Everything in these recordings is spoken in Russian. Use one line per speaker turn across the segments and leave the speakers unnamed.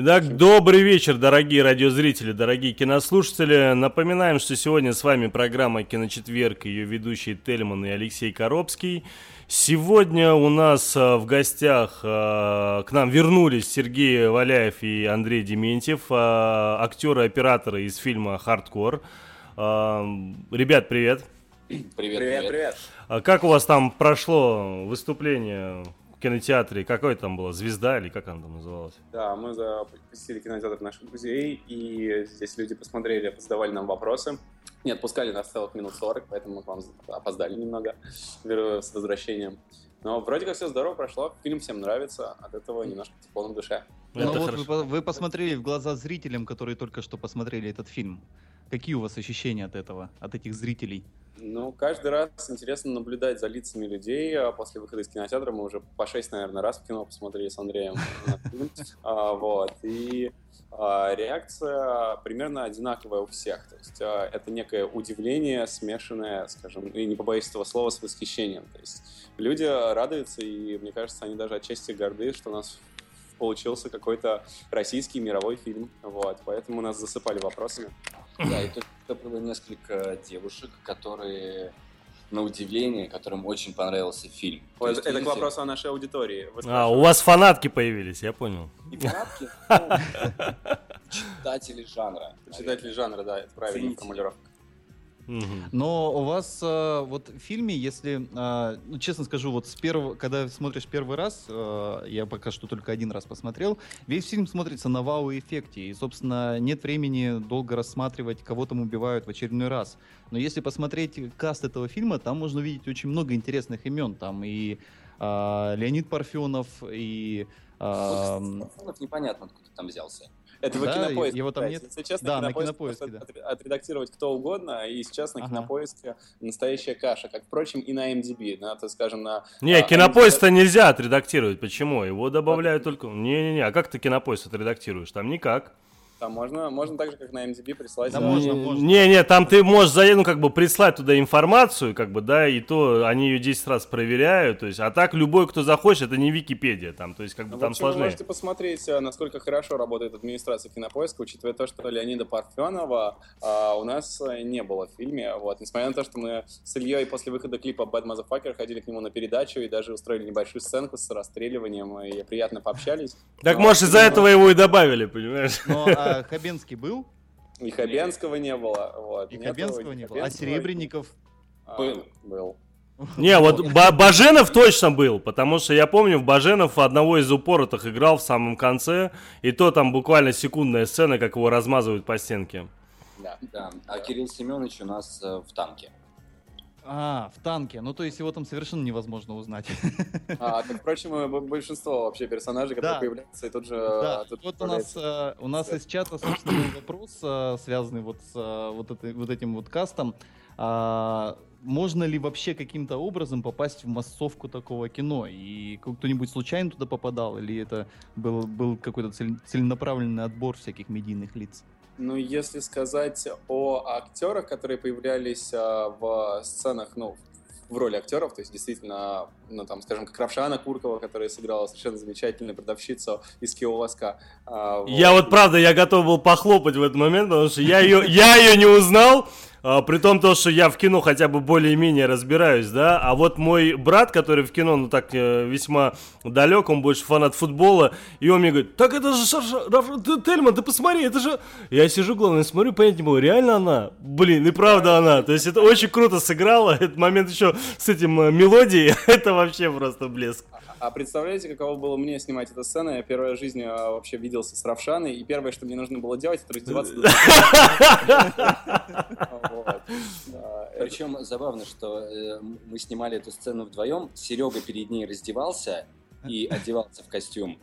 Итак, добрый вечер, дорогие радиозрители, дорогие кинослушатели. Напоминаем, что сегодня с вами программа «Киночетверг», ее ведущий Тельман и Алексей Коробский. Сегодня у нас э, в гостях э, к нам вернулись Сергей Валяев и Андрей Дементьев, э, актеры-операторы из фильма «Хардкор». Ребят, привет.
Привет, привет, привет.
А как у вас там прошло выступление кинотеатре, какой там была, «Звезда» или как она там называлась?
Да, мы посетили кинотеатр наших друзей, и здесь люди посмотрели, задавали нам вопросы. Не отпускали нас целых минут 40, поэтому мы к вам опоздали немного с возвращением. Но вроде как все здорово прошло, фильм всем нравится, от этого немножко тепло на душе.
Ну вот вы, вы посмотрели в глаза зрителям, которые только что посмотрели этот фильм. Какие у вас ощущения от этого, от этих зрителей?
Ну, каждый раз интересно наблюдать за лицами людей. А после выхода из кинотеатра мы уже по шесть, наверное, раз в кино посмотрели с Андреем. А, вот. И реакция примерно одинаковая у всех. То есть это некое удивление, смешанное, скажем, и не побоюсь этого слова, с восхищением. То есть люди радуются, и мне кажется, они даже отчасти горды, что у нас получился какой-то российский мировой фильм. Вот, поэтому нас засыпали вопросами.
Да, и тут было несколько девушек, которые на удивление, которым очень понравился фильм.
Ой, это, это к вопросу о нашей аудитории.
А, у вас фанатки появились, я понял.
Не фанатки, читатели жанра.
Читатели жанра, да, это правильная формулировка.
Но у вас э, вот в фильме, если, э, ну, честно скажу, вот с первого, когда смотришь первый раз, э, я пока что только один раз посмотрел, весь фильм смотрится на вау-эффекте, и, собственно, нет времени долго рассматривать, кого там убивают в очередной раз. Но если посмотреть каст этого фильма, там можно увидеть очень много интересных имен, там и Леонид Парфенов, и...
Парфенов непонятно, откуда там взялся.
Это да, кинопоиск.
Его там нет.
Если честно,
да,
на
кинопоиске,
да. отредактировать кто угодно, и сейчас на ага. кинопоиске настоящая каша, как, впрочем, и на MDB, на, так скажем, на...
Не, а, кинопоиск-то нельзя отредактировать. Почему? Его добавляют только... Не-не-не, а как ты кинопоиск отредактируешь? Там никак.
Там можно, можно так же, как на MDB прислать.
Да, можно, можно.
Не-не, там ты можешь ну, как бы прислать туда информацию, как бы, да, и то они ее 10 раз проверяют, то есть, а так любой, кто захочет, это не Википедия, там, то есть, как бы, ну, там общем, сложнее.
Вы можете посмотреть, э, насколько хорошо работает администрация кинопоиска, учитывая то, что Леонида Парфенова а, у нас э, не было в фильме, вот, несмотря на то, что мы с Ильей после выхода клипа Bad Motherfucker ходили к нему на передачу и даже устроили небольшую сценку с расстреливанием, и приятно пообщались.
Так, но, может, из-за этого его и добавили, понимаешь?
Но а, Хабенский был?
И Хабенского не было. Вот.
И Нету, Хабенского не было. А Серебренников?
А, был. Был.
Не, вот Баженов точно был, потому что я помню, в Баженов одного из упоротых играл в самом конце, и то там буквально секундная сцена, как его размазывают по стенке.
Да, да. А Кирилл Семенович у нас э, в танке.
А, в танке. Ну, то есть его там совершенно невозможно узнать.
А, так, впрочем, большинство вообще персонажей, которые да. появляются, и тут же...
Да, тут вот у нас, э, у нас из чата, собственно, был вопрос, э, связанный вот с э, вот, этой, вот этим вот кастом. А, можно ли вообще каким-то образом попасть в массовку такого кино? И кто-нибудь случайно туда попадал? Или это был, был какой-то целенаправленный отбор всяких медийных лиц?
Ну, если сказать о актерах, которые появлялись а, в сценах, ну, в роли актеров, то есть действительно, ну там, скажем, как Равшана Куркова, которая сыграла совершенно замечательную продавщицу из Киоваска.
А, вот. Я вот правда, я готов был похлопать в этот момент, потому что я ее, я ее не узнал, а, при том то, что я в кино хотя бы более-менее разбираюсь, да, а вот мой брат, который в кино, ну так, э, весьма далек, он больше фанат футбола, и он мне говорит, так это же Шарша, Тельман, ты посмотри, это же... Я сижу, главное, смотрю, понять не могу, реально она? Блин, и правда она, то есть это очень круто сыграло, этот момент еще с этим э, мелодией, это вообще просто блеск.
А представляете, каково было мне снимать эту сцену? Я первая в жизни а, вообще виделся с Равшаной, и первое, что мне нужно было делать, это раздеваться.
Причем забавно, что э, мы снимали эту сцену вдвоем, Серега перед ней раздевался и одевался в костюм,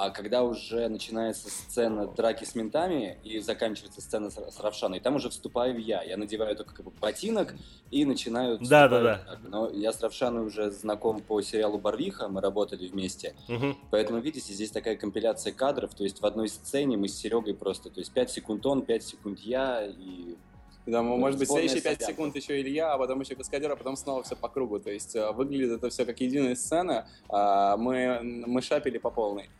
А когда уже начинается сцена драки с ментами и заканчивается сцена с, с Равшаной, там уже вступаю я. Я надеваю только как бы ботинок и начинаю...
Да, да, да.
Но я с Равшаной уже знаком по сериалу «Барвиха», мы работали вместе.
Угу.
Поэтому, видите, здесь такая компиляция кадров, то есть в одной сцене мы с Серегой просто, то есть 5 секунд он, 5 секунд я, и
да,
Ну,
может быть, следующие 5
солянка.
секунд еще Илья, а потом еще Каскадер, а потом снова все по кругу. То есть э, выглядит это все как единая сцена, а мы, мы шапили по полной.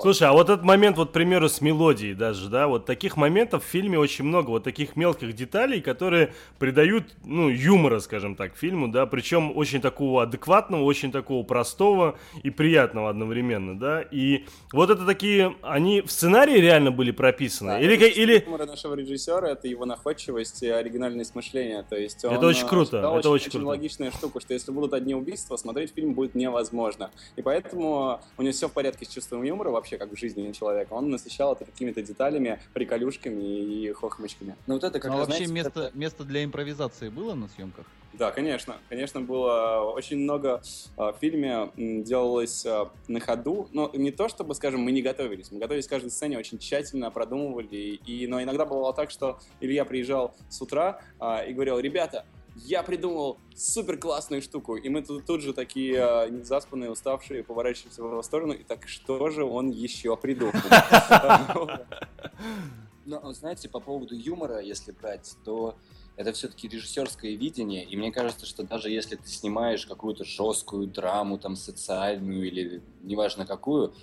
Слушай, а вот этот момент, вот, к примеру, с мелодией даже, да, вот таких моментов в фильме очень много, вот таких мелких деталей, которые придают, ну, юмора, скажем так, фильму, да, причем очень такого адекватного, очень такого простого и приятного одновременно, да, и вот это такие, они в сценарии реально были прописаны,
Да,
или,
это
или,
юмора нашего режиссера, это его находчивость и оригинальность мышления. То есть
Это
он,
очень
э,
круто, это очень круто.
логичная штука, что если будут одни убийства, смотреть фильм будет невозможно. И поэтому у него все в порядке с чувством юмора вообще, как в жизни человека. Он насыщал это какими-то деталями, приколюшками и хохмочками.
Ну вот это как
Ну, а
раз,
вообще
знаете,
место,
это-
место для импровизации было на съемках?
Да, конечно. Конечно, было очень много э, в фильме делалось э, на ходу. Но не то, чтобы, скажем, мы не готовились. Мы готовились к каждой сцене, очень тщательно продумывали. И, но иногда бывало так, что Илья приезжал с утра э, и говорил, ребята, я придумал супер классную штуку. И мы тут, тут же такие э, заспанные, уставшие, поворачиваемся в его сторону. И так, что же он еще придумал?
Ну, знаете, по поводу юмора, если брать, то это все-таки режиссерское видение, и мне кажется, что даже если ты снимаешь какую-то жесткую драму, там, социальную или неважно какую,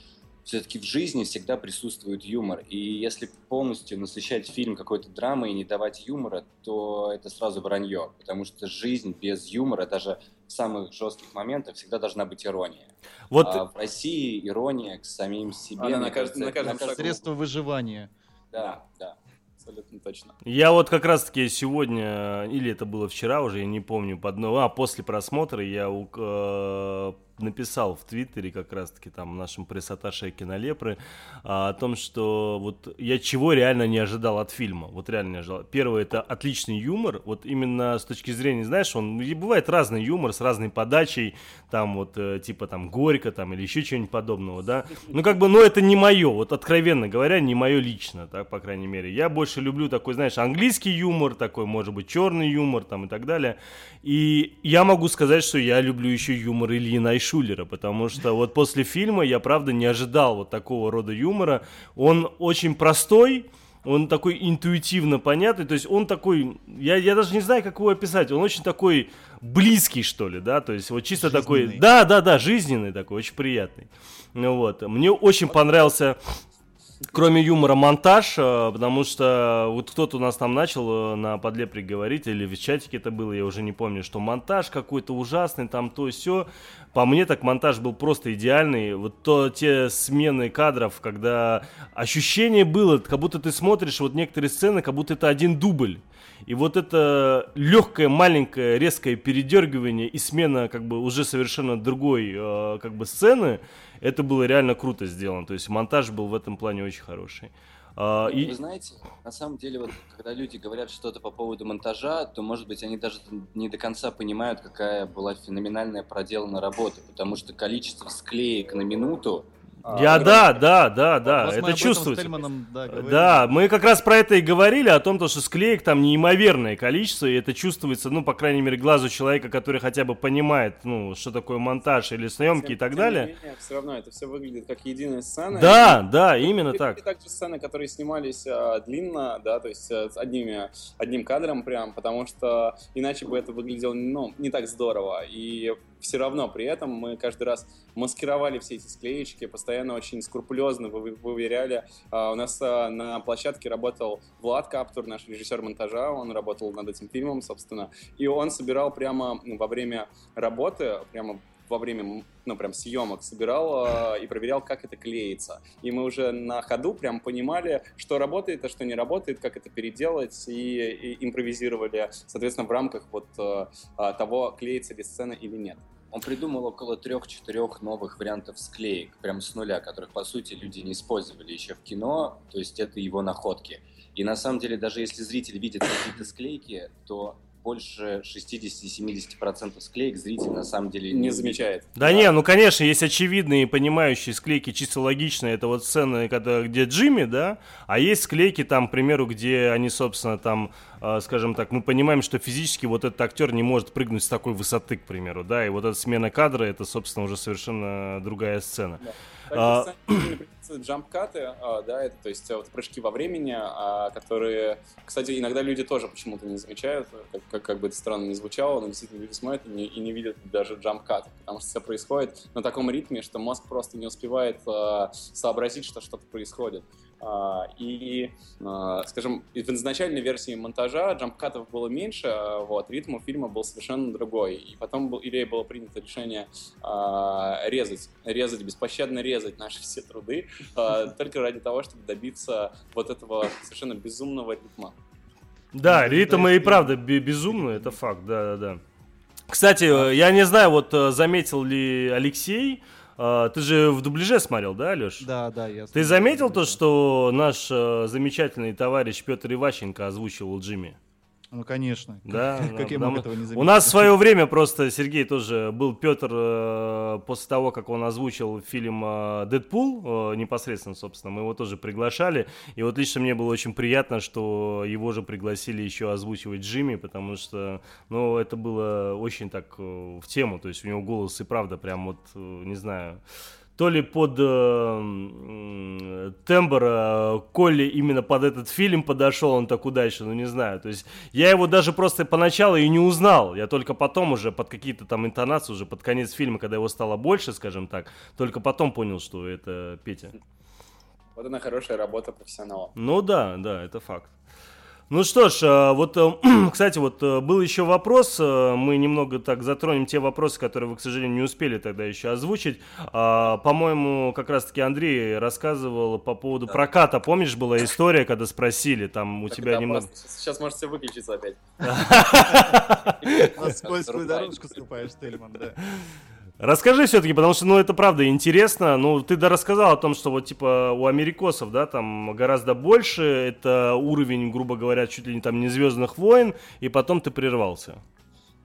все-таки в жизни всегда присутствует юмор. И если полностью насыщать фильм какой-то драмой и не давать юмора, то это сразу вранье, потому что жизнь без юмора, даже в самых жестких моментах, всегда должна быть ирония.
вот,
А в России ирония к самим себе.
Она на кажд-
кажется,
на каждом шагу.
Средство выживания.
Да, да.
Абсолютно точно.
Я вот как раз-таки сегодня, или это было вчера уже, я не помню, под, ну, а после просмотра я у- написал в Твиттере как раз-таки там нашим пресс-атташе кинолепры а, о том, что вот я чего реально не ожидал от фильма. Вот реально не ожидал. Первое, это отличный юмор. Вот именно с точки зрения, знаешь, он бывает разный юмор с разной подачей, там вот э, типа там горько там или еще чего-нибудь подобного, да. Ну как бы, ну это не мое, вот откровенно говоря, не мое лично, так, по крайней мере. Я больше люблю такой, знаешь, английский юмор, такой, может быть, черный юмор там и так далее. И я могу сказать, что я люблю еще юмор Ильи Найшулера, потому что вот после фильма я, правда, не ожидал вот такого рода юмора. Он очень простой, он такой интуитивно понятный, то есть он такой, я, я даже не знаю, как его описать, он очень такой близкий, что ли, да, то есть вот чисто такой,
Жизненный.
да, да, да, жизненный такой, очень приятный. Ну вот, мне очень понравился Кроме юмора монтаж, э, потому что вот кто-то у нас там начал э, на подлепре говорить, или в чатике это было, я уже не помню, что монтаж какой-то ужасный, там то все. По мне так монтаж был просто идеальный. Вот то, те смены кадров, когда ощущение было, как будто ты смотришь вот некоторые сцены, как будто это один дубль. И вот это легкое, маленькое, резкое передергивание и смена как бы уже совершенно другой э, как бы сцены, это было реально круто сделано. То есть монтаж был в этом плане очень хороший. А,
Ну,
и-
Вы знаете, на самом деле, вот когда люди говорят что-то по поводу монтажа, то, может быть, они даже не до конца понимают, какая была феноменальная проделана работа, потому что количество склеек на минуту,
Я, да, да, да, да,
об
это чувствуется.
Да, говорили.
Да, мы как раз про это и говорили, о том, то, что склеек там неимоверное количество, и это чувствуется, ну, по крайней мере, глазу человека, который хотя бы понимает, ну, что такое монтаж или съемки и так далее.
все равно это все выглядит как единая сцена.
Да, да, именно
И-
так.
И также сцены, которые снимались а, длинно, да, то есть а, с одними, одним кадром прям, потому что иначе бы это выглядело, ну, не так здорово. И все равно при этом мы каждый раз маскировали все эти склеечки, постоянно очень скрупулезно вы- выверяли. А, У нас а, на площадке работал Влад Каптур, наш режиссер монтажа, он работал над этим фильмом, собственно, и он собирал прямо во время работы, прямо во время, ну, прям съемок собирал э, и проверял, как это клеится. И мы уже на ходу прям понимали, что работает, а что не работает, как это переделать, и, и импровизировали, соответственно, в рамках вот э, того, клеится ли сцена или нет.
Он придумал около трех-четырех новых вариантов склеек, прям с нуля, которых, по сути, люди не использовали еще в кино, то есть это его находки. И на самом деле, даже если зритель видит какие-то склейки, то больше 60-70% склеек зритель на самом деле
не замечает.
Да не, ну конечно, есть очевидные и понимающие склейки, чисто логичные. Это вот сцены, когда, где Джимми, да, а есть склейки там, к примеру, где они, собственно, там, э, скажем так, мы понимаем, что физически вот этот актер не может прыгнуть с такой высоты, к примеру, да, и вот эта смена кадра, это, собственно, уже совершенно другая сцена.
Да. А... джампкаты, а, да, это то есть вот прыжки во времени, а, которые, кстати, иногда люди тоже почему-то не замечают, как, как, как бы это странно не звучало, но действительно люди смотрят и не, и не видят даже джампкаты, потому что все происходит на таком ритме, что мозг просто не успевает а, сообразить, что что-то происходит. А, и, а, скажем, в изначальной версии монтажа джампкатов было меньше, а, вот, ритм у фильма был совершенно другой. И потом был, или было принято решение резать, резать, беспощадно резать наши все труды, только ради того, чтобы добиться вот этого совершенно безумного ритма.
Да, ритм и правда безумный, это факт, да-да-да. Кстати, я не знаю, вот э, заметил ли Алексей, а, ты же в дубляже смотрел, да, Леш?
Да, да, я.
Ты заметил то, что наш э, замечательный товарищ Петр Иващенко озвучивал Джимми?
Ну, конечно.
Да,
как
да,
я мог этого не заметить?
У нас в свое время просто Сергей тоже был Петр э, после того, как он озвучил фильм э, Дэдпул, э, непосредственно, собственно, мы его тоже приглашали. И вот лично мне было очень приятно, что его же пригласили еще озвучивать Джимми, потому что, ну, это было очень так э, в тему. То есть у него голос и правда прям вот, не знаю то ли под э, тембр э, Колли именно под этот фильм подошел он так удачно, ну не знаю. То есть я его даже просто поначалу и не узнал. Я только потом уже под какие-то там интонации, уже под конец фильма, когда его стало больше, скажем так, только потом понял, что это Петя.
Вот она хорошая работа профессионала.
Ну да, да, это факт. Ну что ж, э, вот, э, кстати, вот э, был еще вопрос, мы немного так затронем те вопросы, которые вы, к сожалению, не успели тогда еще озвучить. А, по-моему, как раз-таки Андрей рассказывал по поводу да. проката. Помнишь, была история, когда спросили, там у так тебя немного...
Сейчас можете выключиться опять.
На скользкую дорожку ступаешь, Тельман, да.
Расскажи все-таки, потому что, ну, это правда интересно. Ну, ты да рассказал о том, что вот, типа, у америкосов, да, там гораздо больше. Это уровень, грубо говоря, чуть ли не там не Звездных войн, и потом ты прервался.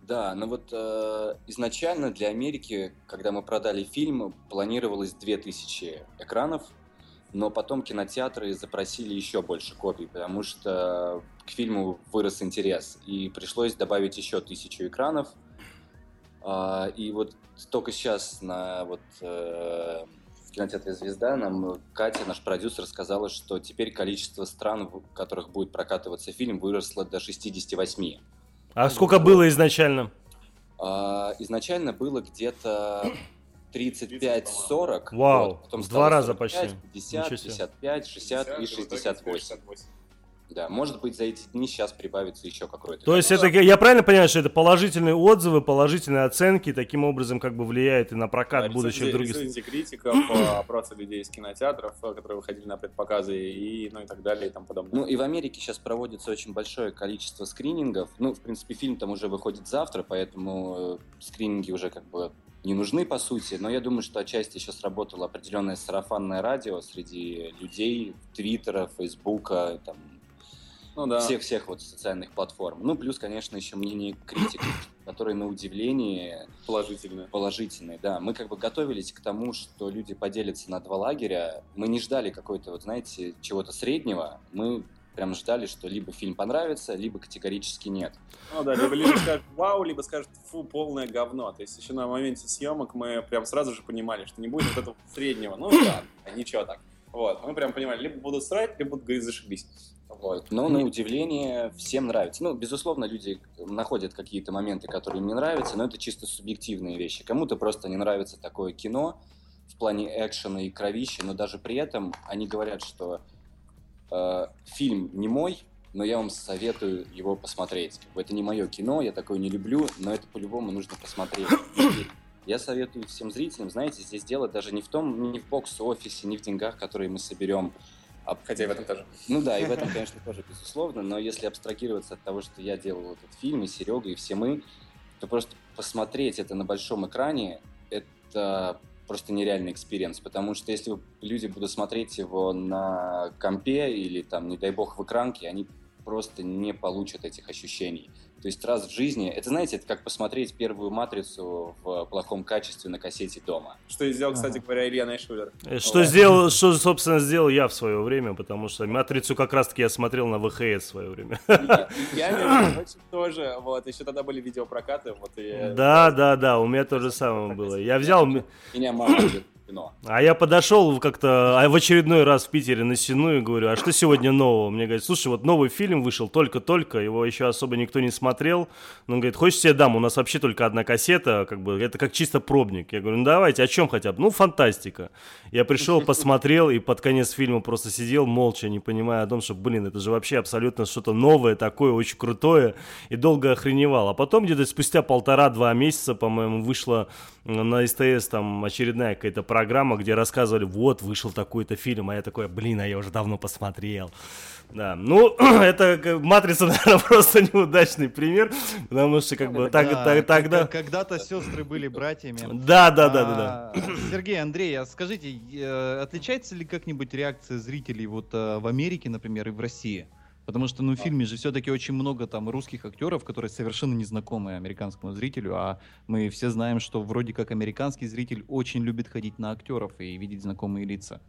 Да, ну вот э, изначально для Америки, когда мы продали фильм, планировалось 2000 экранов, но потом кинотеатры запросили еще больше копий, потому что к фильму вырос интерес, и пришлось добавить еще тысячу экранов – и вот только сейчас на вот э, в кинотеатре «Звезда» нам Катя, наш продюсер, сказала, что теперь количество стран, в которых будет прокатываться фильм, выросло до 68.
А сколько было изначально?
А, изначально было где-то 35-40.
Вау, вот, потом в два раза 45, почти.
50, 55, 60 и 68. Да, может быть, за эти дни сейчас прибавится еще какой-то.
То есть это, я правильно понимаю, что это положительные отзывы, положительные оценки, таким образом как бы влияет и на прокат да, будущих других...
Рецензии критиков, опросы людей из кинотеатров, э, которые выходили на предпоказы и, ну, и так далее и тому подобное.
Ну и в Америке сейчас проводится очень большое количество скринингов. Ну, в принципе, фильм там уже выходит завтра, поэтому э, скрининги уже как бы не нужны, по сути, но я думаю, что отчасти еще сработало определенное сарафанное радио среди людей, Твиттера, Фейсбука, там, ну, да. всех-всех вот социальных платформ. Ну, плюс, конечно, еще мнение критиков, которые на удивление...
Положительные.
Положительные, да. Мы как бы готовились к тому, что люди поделятся на два лагеря. Мы не ждали какой-то, вот знаете, чего-то среднего. Мы прям ждали, что либо фильм понравится, либо категорически нет.
Ну да, либо, либо скажут вау, либо скажут фу, полное говно. То есть еще на моменте съемок мы прям сразу же понимали, что не будет вот этого среднего. Ну да, ничего так. Вот, мы прям понимали, либо будут срать, либо будут говорить зашибись.
Вот. Но на удивление всем нравится. Ну, безусловно, люди находят какие-то моменты, которые им не нравятся, но это чисто субъективные вещи. Кому-то просто не нравится такое кино в плане экшена и кровищи, но даже при этом они говорят, что э, фильм не мой, но я вам советую его посмотреть. Это не мое кино, я такое не люблю, но это по-любому нужно посмотреть. Я советую всем зрителям, знаете, здесь дело даже не в том, не в box office е, не в деньгах, которые мы соберем,
Хотя и в этом тоже.
Ну да, и в этом, конечно, тоже, безусловно. Но если абстрагироваться от того, что я делал этот фильм, и Серега, и все мы, то просто посмотреть это на большом экране, это просто нереальный experience, потому что если люди будут смотреть его на компе или там, не дай бог, в экранке, они просто не получат этих ощущений. То есть раз в жизни, это знаете, это как посмотреть первую матрицу в плохом качестве на кассете дома.
Что и сделал, кстати говоря, Илья Найшулер.
Э, Что сделал, что, собственно, сделал я в свое время, потому что матрицу как раз-таки я смотрел на ВХС в свое время.
Я, прочим, тоже, вот, еще тогда были видеопрокаты, вот, и...
Да, да, да, у меня то же самое было. Я взял,
Меня мама кино.
а я подошел как-то а в очередной раз в Питере на Сену и говорю, а что сегодня нового? Мне говорят, слушай, вот новый фильм вышел только-только, его еще особо никто не смотрел. Но он говорит, хочешь тебе дам, у нас вообще только одна кассета, как бы, это как чисто пробник. Я говорю, ну давайте, о чем хотя бы? Ну, фантастика. Я пришел, посмотрел и под конец фильма просто сидел молча, не понимая о том, что, блин, это же вообще абсолютно что-то новое такое, очень крутое, и долго охреневал. А потом где-то спустя полтора-два месяца, по-моему, вышла на СТС там очередная какая-то программа, где рассказывали, вот, вышел такой-то фильм, а я такой, блин, а я уже давно посмотрел. Да, ну, это «Матрица», наверное, просто неудачный пример, потому что как бы так,
Да,
так- тогда...
когда- Когда-то сестры были братьями.
Да, да, да, да, да.
А, Сергей, Андрей, а скажите, э, отличается ли как-нибудь реакция зрителей вот э, в Америке, например, и в России? Потому что, ну, в фильме же все-таки очень много там русских актеров, которые совершенно незнакомы американскому зрителю, а мы все знаем, что вроде как американский зритель очень любит ходить на актеров и видеть знакомые лица.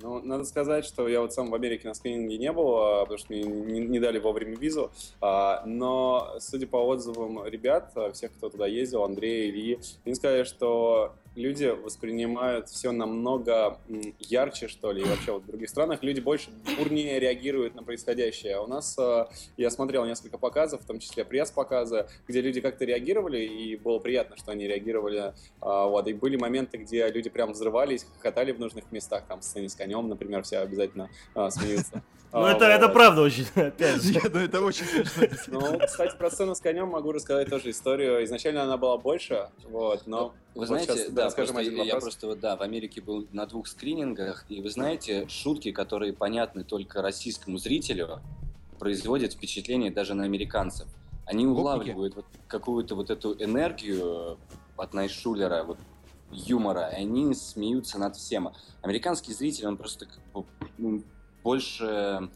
Ну, надо сказать, что я вот сам в Америке на скрининге не был, а, потому что мне не, не дали вовремя визу. А, Но, судя по отзывам ребят, а, всех, кто туда ездил, Андрея, Ильи, они сказали, что люди воспринимают все намного ярче, что ли, и вообще вот в других странах люди больше бурнее реагируют на происходящее. А у нас, а, я смотрел несколько показов, в том числе пресс-показы, где люди как-то реагировали, и было приятно, что они реагировали. А, Вот, и были моменты, где люди прям взрывались, хохотали в нужных местах, там, в сцене с конем, например, все обязательно а, смеются.
Ну,
А,
это, это
вот.
правда очень, опять же.
Ну, это очень смешно.
Ну, кстати, про сцену с конем могу рассказать тоже историю. Изначально она была больше, вот, но...
Вы
вот
знаете,
сейчас,
да,
расскажем
просто
один
я
вопрос.
просто вот, да, в Америке был на двух скринингах, и вы знаете, шутки, которые понятны только российскому зрителю, производят впечатление даже на американцев. Они улавливают вот какую-то вот эту энергию от Найшулера, вот юмора, и они смеются над всем. Американский зритель, он просто как бы, ну, больше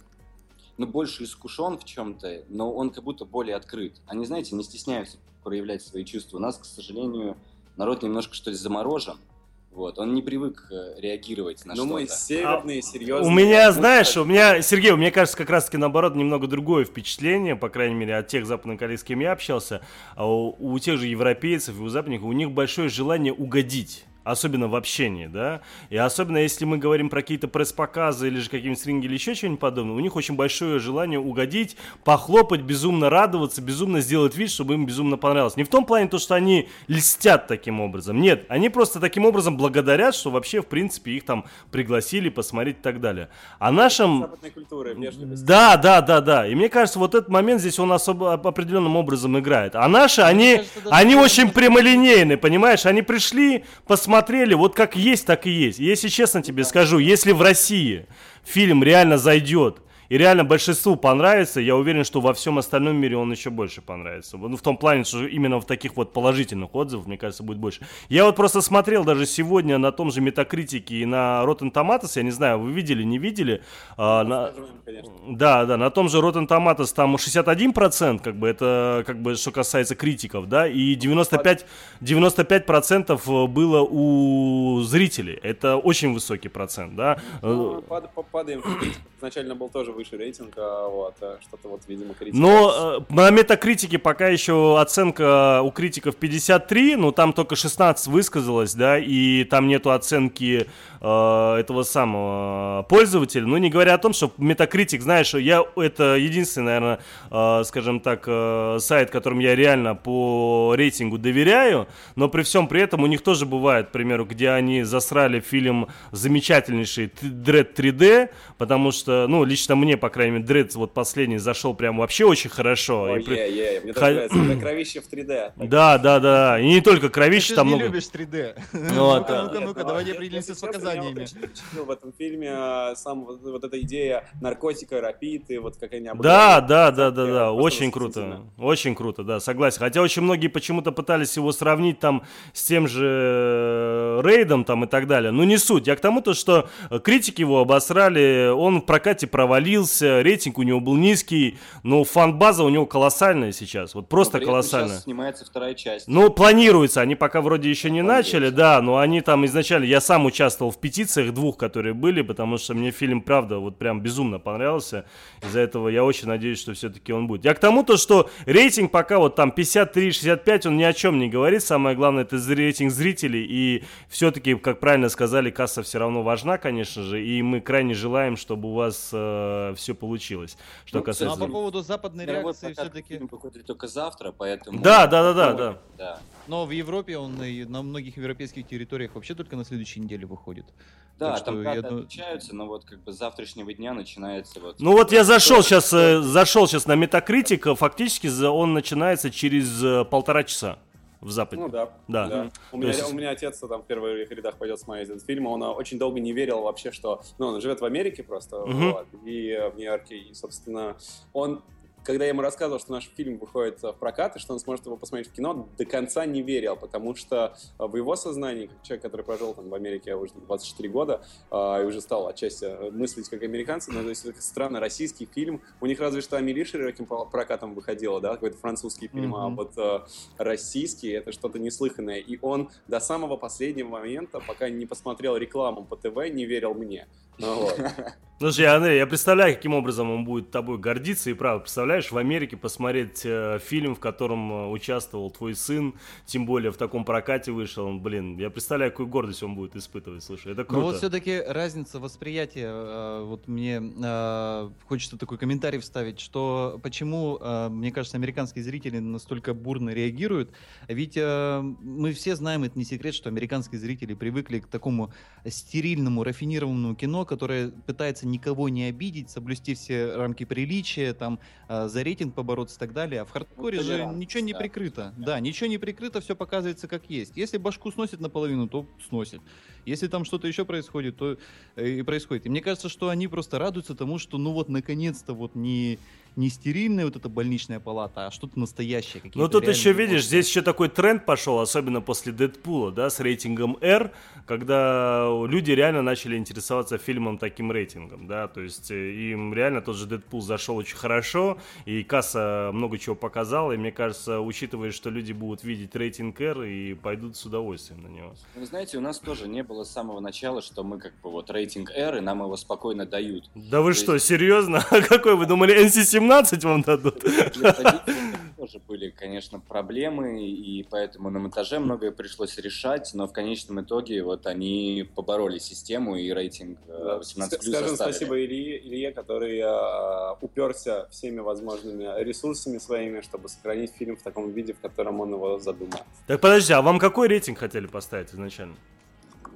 ну, больше искушен в чем-то, но он как будто более открыт. Они, знаете, не стесняются проявлять свои чувства. У нас, к сожалению, народ немножко, что ли, заморожен. Вот, он не привык э, реагировать на
Ну, мы
что-то.
северные, серьезные.
У меня, знаешь, у меня, Сергей, у меня кажется, как раз-таки наоборот, немного другое впечатление, по крайней мере, от тех западных коллег, с кем я общался, а у, у тех же европейцев и у западных, у них большое желание угодить. Особенно в общении, да, и особенно если мы говорим про какие-то пресс-показы или же какие-нибудь стринги или еще что-нибудь подобное, у них очень большое желание угодить, похлопать, безумно радоваться, безумно сделать вид, чтобы им безумно понравилось. Не в том плане то, что они льстят таким образом, нет, они просто таким образом благодарят, что вообще, в принципе, их там пригласили посмотреть и так далее. А нашим...
Культуры.
Да, да, да, да. И мне кажется, вот этот момент здесь он особо оп- определенным образом играет. А наши, они,
кажется,
они очень прямолинейны, понимаешь? Они пришли, посмотрели, вот как есть, так и есть. Если честно тебе скажу, если в России фильм реально зайдет, и реально большинству понравится, я уверен, что во всем остальном мире он еще больше понравится. Ну, в том плане, что именно в таких вот положительных отзывах, мне кажется, будет больше. Я вот просто смотрел даже сегодня на том же Метакритике и на Rotten Tomatoes, я не знаю, вы видели, не видели, а, на-
конечно.
да, да, на том же Rotten Tomatoes там 61%, как бы это, как бы, что касается критиков, да, и 95, 95% было у зрителей. Это очень высокий процент, да.
Ну, па- падаем. Изначально был тоже выше рейтинг, а вот, а что-то вот, видимо, критика.
Но э, на метакритике пока еще оценка у критиков 53, но там только 16 высказалось, да, и там нету оценки э, этого самого пользователя. Ну, не говоря о том, что метакритик, знаешь, я это единственный, наверное, э, скажем так, э, сайт, которым я реально по рейтингу доверяю, но при всем при этом у них тоже бывает, к примеру, где они засрали фильм замечательнейший Dread 3D, потому что, ну, лично мне, по крайней мере, Dread вот последний зашел прям вообще очень хорошо.
Ой,
И при-
е, е, мне нравится, когда кровище в 3D.
Да, да, да. И не только
Ты
кровище,
же
там
не
много.
любишь 3D.
Вот,
Ну-ка, ну-ка, ну-ка,
Нет,
давай
я-
определимся с показаниями.
в этом фильме а, сам вот, эта идея наркотика, рапиды, вот как они
Да, да, да, да, да, очень круто, очень круто, да, согласен. Хотя очень многие почему-то пытались его сравнить там с тем же э, рейдом там и так далее. Ну, не суть. Я к тому, то, что критики его обосрали, он в прокате провалился, рейтинг у него был низкий, но фан-база у него колоссальная сейчас. Вот просто
Но
колоссальная.
Сейчас снимается вторая часть.
Ну, планируется, они пока вроде еще не
Планируется.
начали, да, но они там изначально, я сам участвовал в петициях двух, которые были, потому что мне фильм, правда, вот прям безумно понравился, из-за этого я очень надеюсь, что все-таки он будет. Я к тому, то, что рейтинг пока вот там 53-65, он ни о чем не говорит, самое главное, это рейтинг зрителей, и все-таки, как правильно сказали, касса все равно важна, конечно же, и мы крайне желаем, чтобы у вас все получилось, что
Ну,
касается...
Ну, а по поводу западной
Мировой
реакции все-таки...
только завтра, поэтому...
Да, да, да, да, да.
Да.
Но в Европе он и на многих европейских территориях вообще только на следующей неделе выходит.
Да,
Так
там даты
думаю-
отличаются, но вот как бы с завтрашнего дня начинается вот...
Ну вот я зашел сейчас, зашел сейчас на Metacritic, фактически за- он начинается через э, полтора часа в Западе.
Ну да.
Да.
У, меня,
есть-
у меня отец там в первых рядах пойдет смотреть этот фильм. Он э, очень долго не верил вообще, что... Ну, он живет в Америке просто,
Мгм.
вот, и в Нью-Йорке. И, собственно, он... Когда я ему рассказывал, что наш фильм выходит в прокат, и что он сможет его посмотреть в кино, до конца не верил, потому что э, в его сознании, как человек, который прожил там в Америке уже 24 года, э, и уже стал отчасти э, мыслить как американцы, но то есть это странно, российский фильм, у них разве что Амели широким прокатом выходила, да, какой-то французский фильм, а
Мгм.
вот российский это что-то неслыханное, и он до самого последнего момента, пока не посмотрел рекламу по ТВ, не верил мне. Ну вот.
Слушай, Андрей, я представляю, каким образом он будет тобой гордиться и право. Представляешь, в Америке посмотреть э, фильм, в котором э, участвовал твой сын, тем более в таком прокате вышел, он, блин, я представляю, какую гордость он будет испытывать, слушай, это
Но
круто.
вот все-таки разница восприятия, э, вот мне э, хочется такой комментарий вставить, что почему, э, мне кажется, американские зрители настолько бурно реагируют, ведь э, мы все знаем, это не секрет, что американские зрители привыкли к такому стерильному, рафинированному кино, которое пытается никого не обидеть, соблюсти все рамки приличия, там, э, за рейтинг побороться и так далее, а в хардкоре же
толерантность,
ничего не
да.
прикрыто, да, ничего не прикрыто, все показывается как есть. Если башку сносит наполовину, то сносит. Если там что-то еще происходит, то э, и происходит. И мне кажется, что они просто радуются тому, что ну вот наконец-то вот не, не стерильная вот эта больничная палата, а что-то настоящее.
Ну тут еще, видишь, здесь еще такой тренд пошел, особенно после Дэдпула, да, с рейтингом R, когда люди реально начали интересоваться фильмом таким рейтингом, да, то есть э, им реально тот же Дэдпул зашел очень хорошо, и касса много чего показала, и мне кажется, учитывая, что люди будут видеть рейтинг R и пойдут с удовольствием на него.
Вы знаете, у нас тоже не было с самого начала, что мы как бы вот рейтинг R, и нам его спокойно дают.
Да вы
То
что,
есть-
серьезно? А какой вы думали, NC-17 вам дадут?
Тоже были, конечно, проблемы, и поэтому на монтаже многое пришлось решать, но в конечном итоге вот они побороли систему и рейтинг э,
Да.
18 плюс
Скажем
оставили.
спасибо Илье, Илье который э, уперся всеми возможными ресурсами своими, чтобы сохранить фильм в таком виде, в котором он его задумал.
Так подожди, а вам какой рейтинг хотели поставить изначально?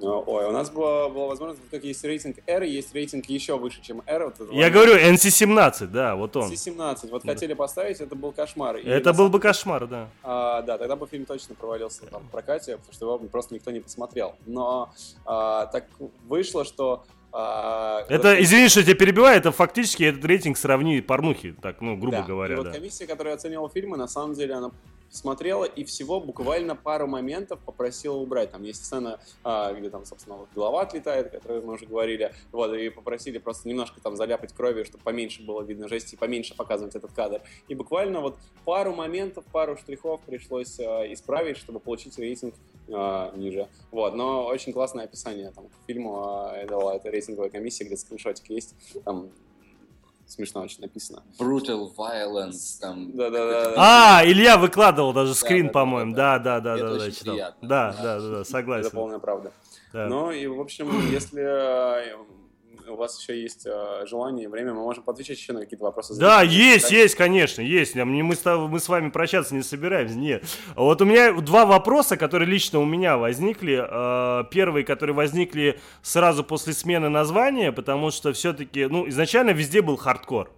Э, Ой, у нас была, была возможность, вот как есть рейтинг R, есть рейтинг еще выше, чем R. Вот это
Я
вот.
говорю, NC-17, да, вот он.
C17, вот
Да.
хотели поставить, это был кошмар. И
Это был
самом
бы кошмар, да.
А, да, тогда бы фильм точно провалился там, в прокате, потому что его просто никто не посмотрел. Но а, так вышло, что... а,
Это,
когда-
извини, что я тебя перебиваю, это фактически этот рейтинг сравни порнухи, так, ну, грубо
Да, и
говоря,
вот
да.
комиссия, которая оценивала фильмы, на самом деле она смотрела и всего буквально пару моментов попросила убрать. Там есть сцена, а, где там, собственно, вот голова отлетает, о которой мы уже говорили, вот, и попросили просто немножко там заляпать кровью, чтобы поменьше было видно жести, и поменьше показывать этот кадр. И буквально вот пару моментов, пару штрихов пришлось а, исправить, чтобы получить рейтинг а, ниже. Вот, но очень классное описание там к фильму а, дала эта рейтинговая комиссия, где скриншотик есть, там смешно очень написано.
Brutal violence, там...
Да-да-да.
А, Илья выкладывал даже скрин,
да, да,
по-моему,
да,
да, да, да, да, да, читал. Да,
Да.
да, да, да,
Это
согласен.
полная правда.
Да.
Ну и, в общем, если э, у вас еще есть э, желание и время, мы можем поотвечать еще на какие-то вопросы.
Да,
зрителей.
есть,
Так,
есть, конечно, есть. Мы с, тобой- мы с вами прощаться не собираемся, нет. Вот у меня два вопроса, которые лично у меня возникли. Э, Первые, которые возникли сразу после смены названия, потому что все-таки, ну, изначально везде был хардкор.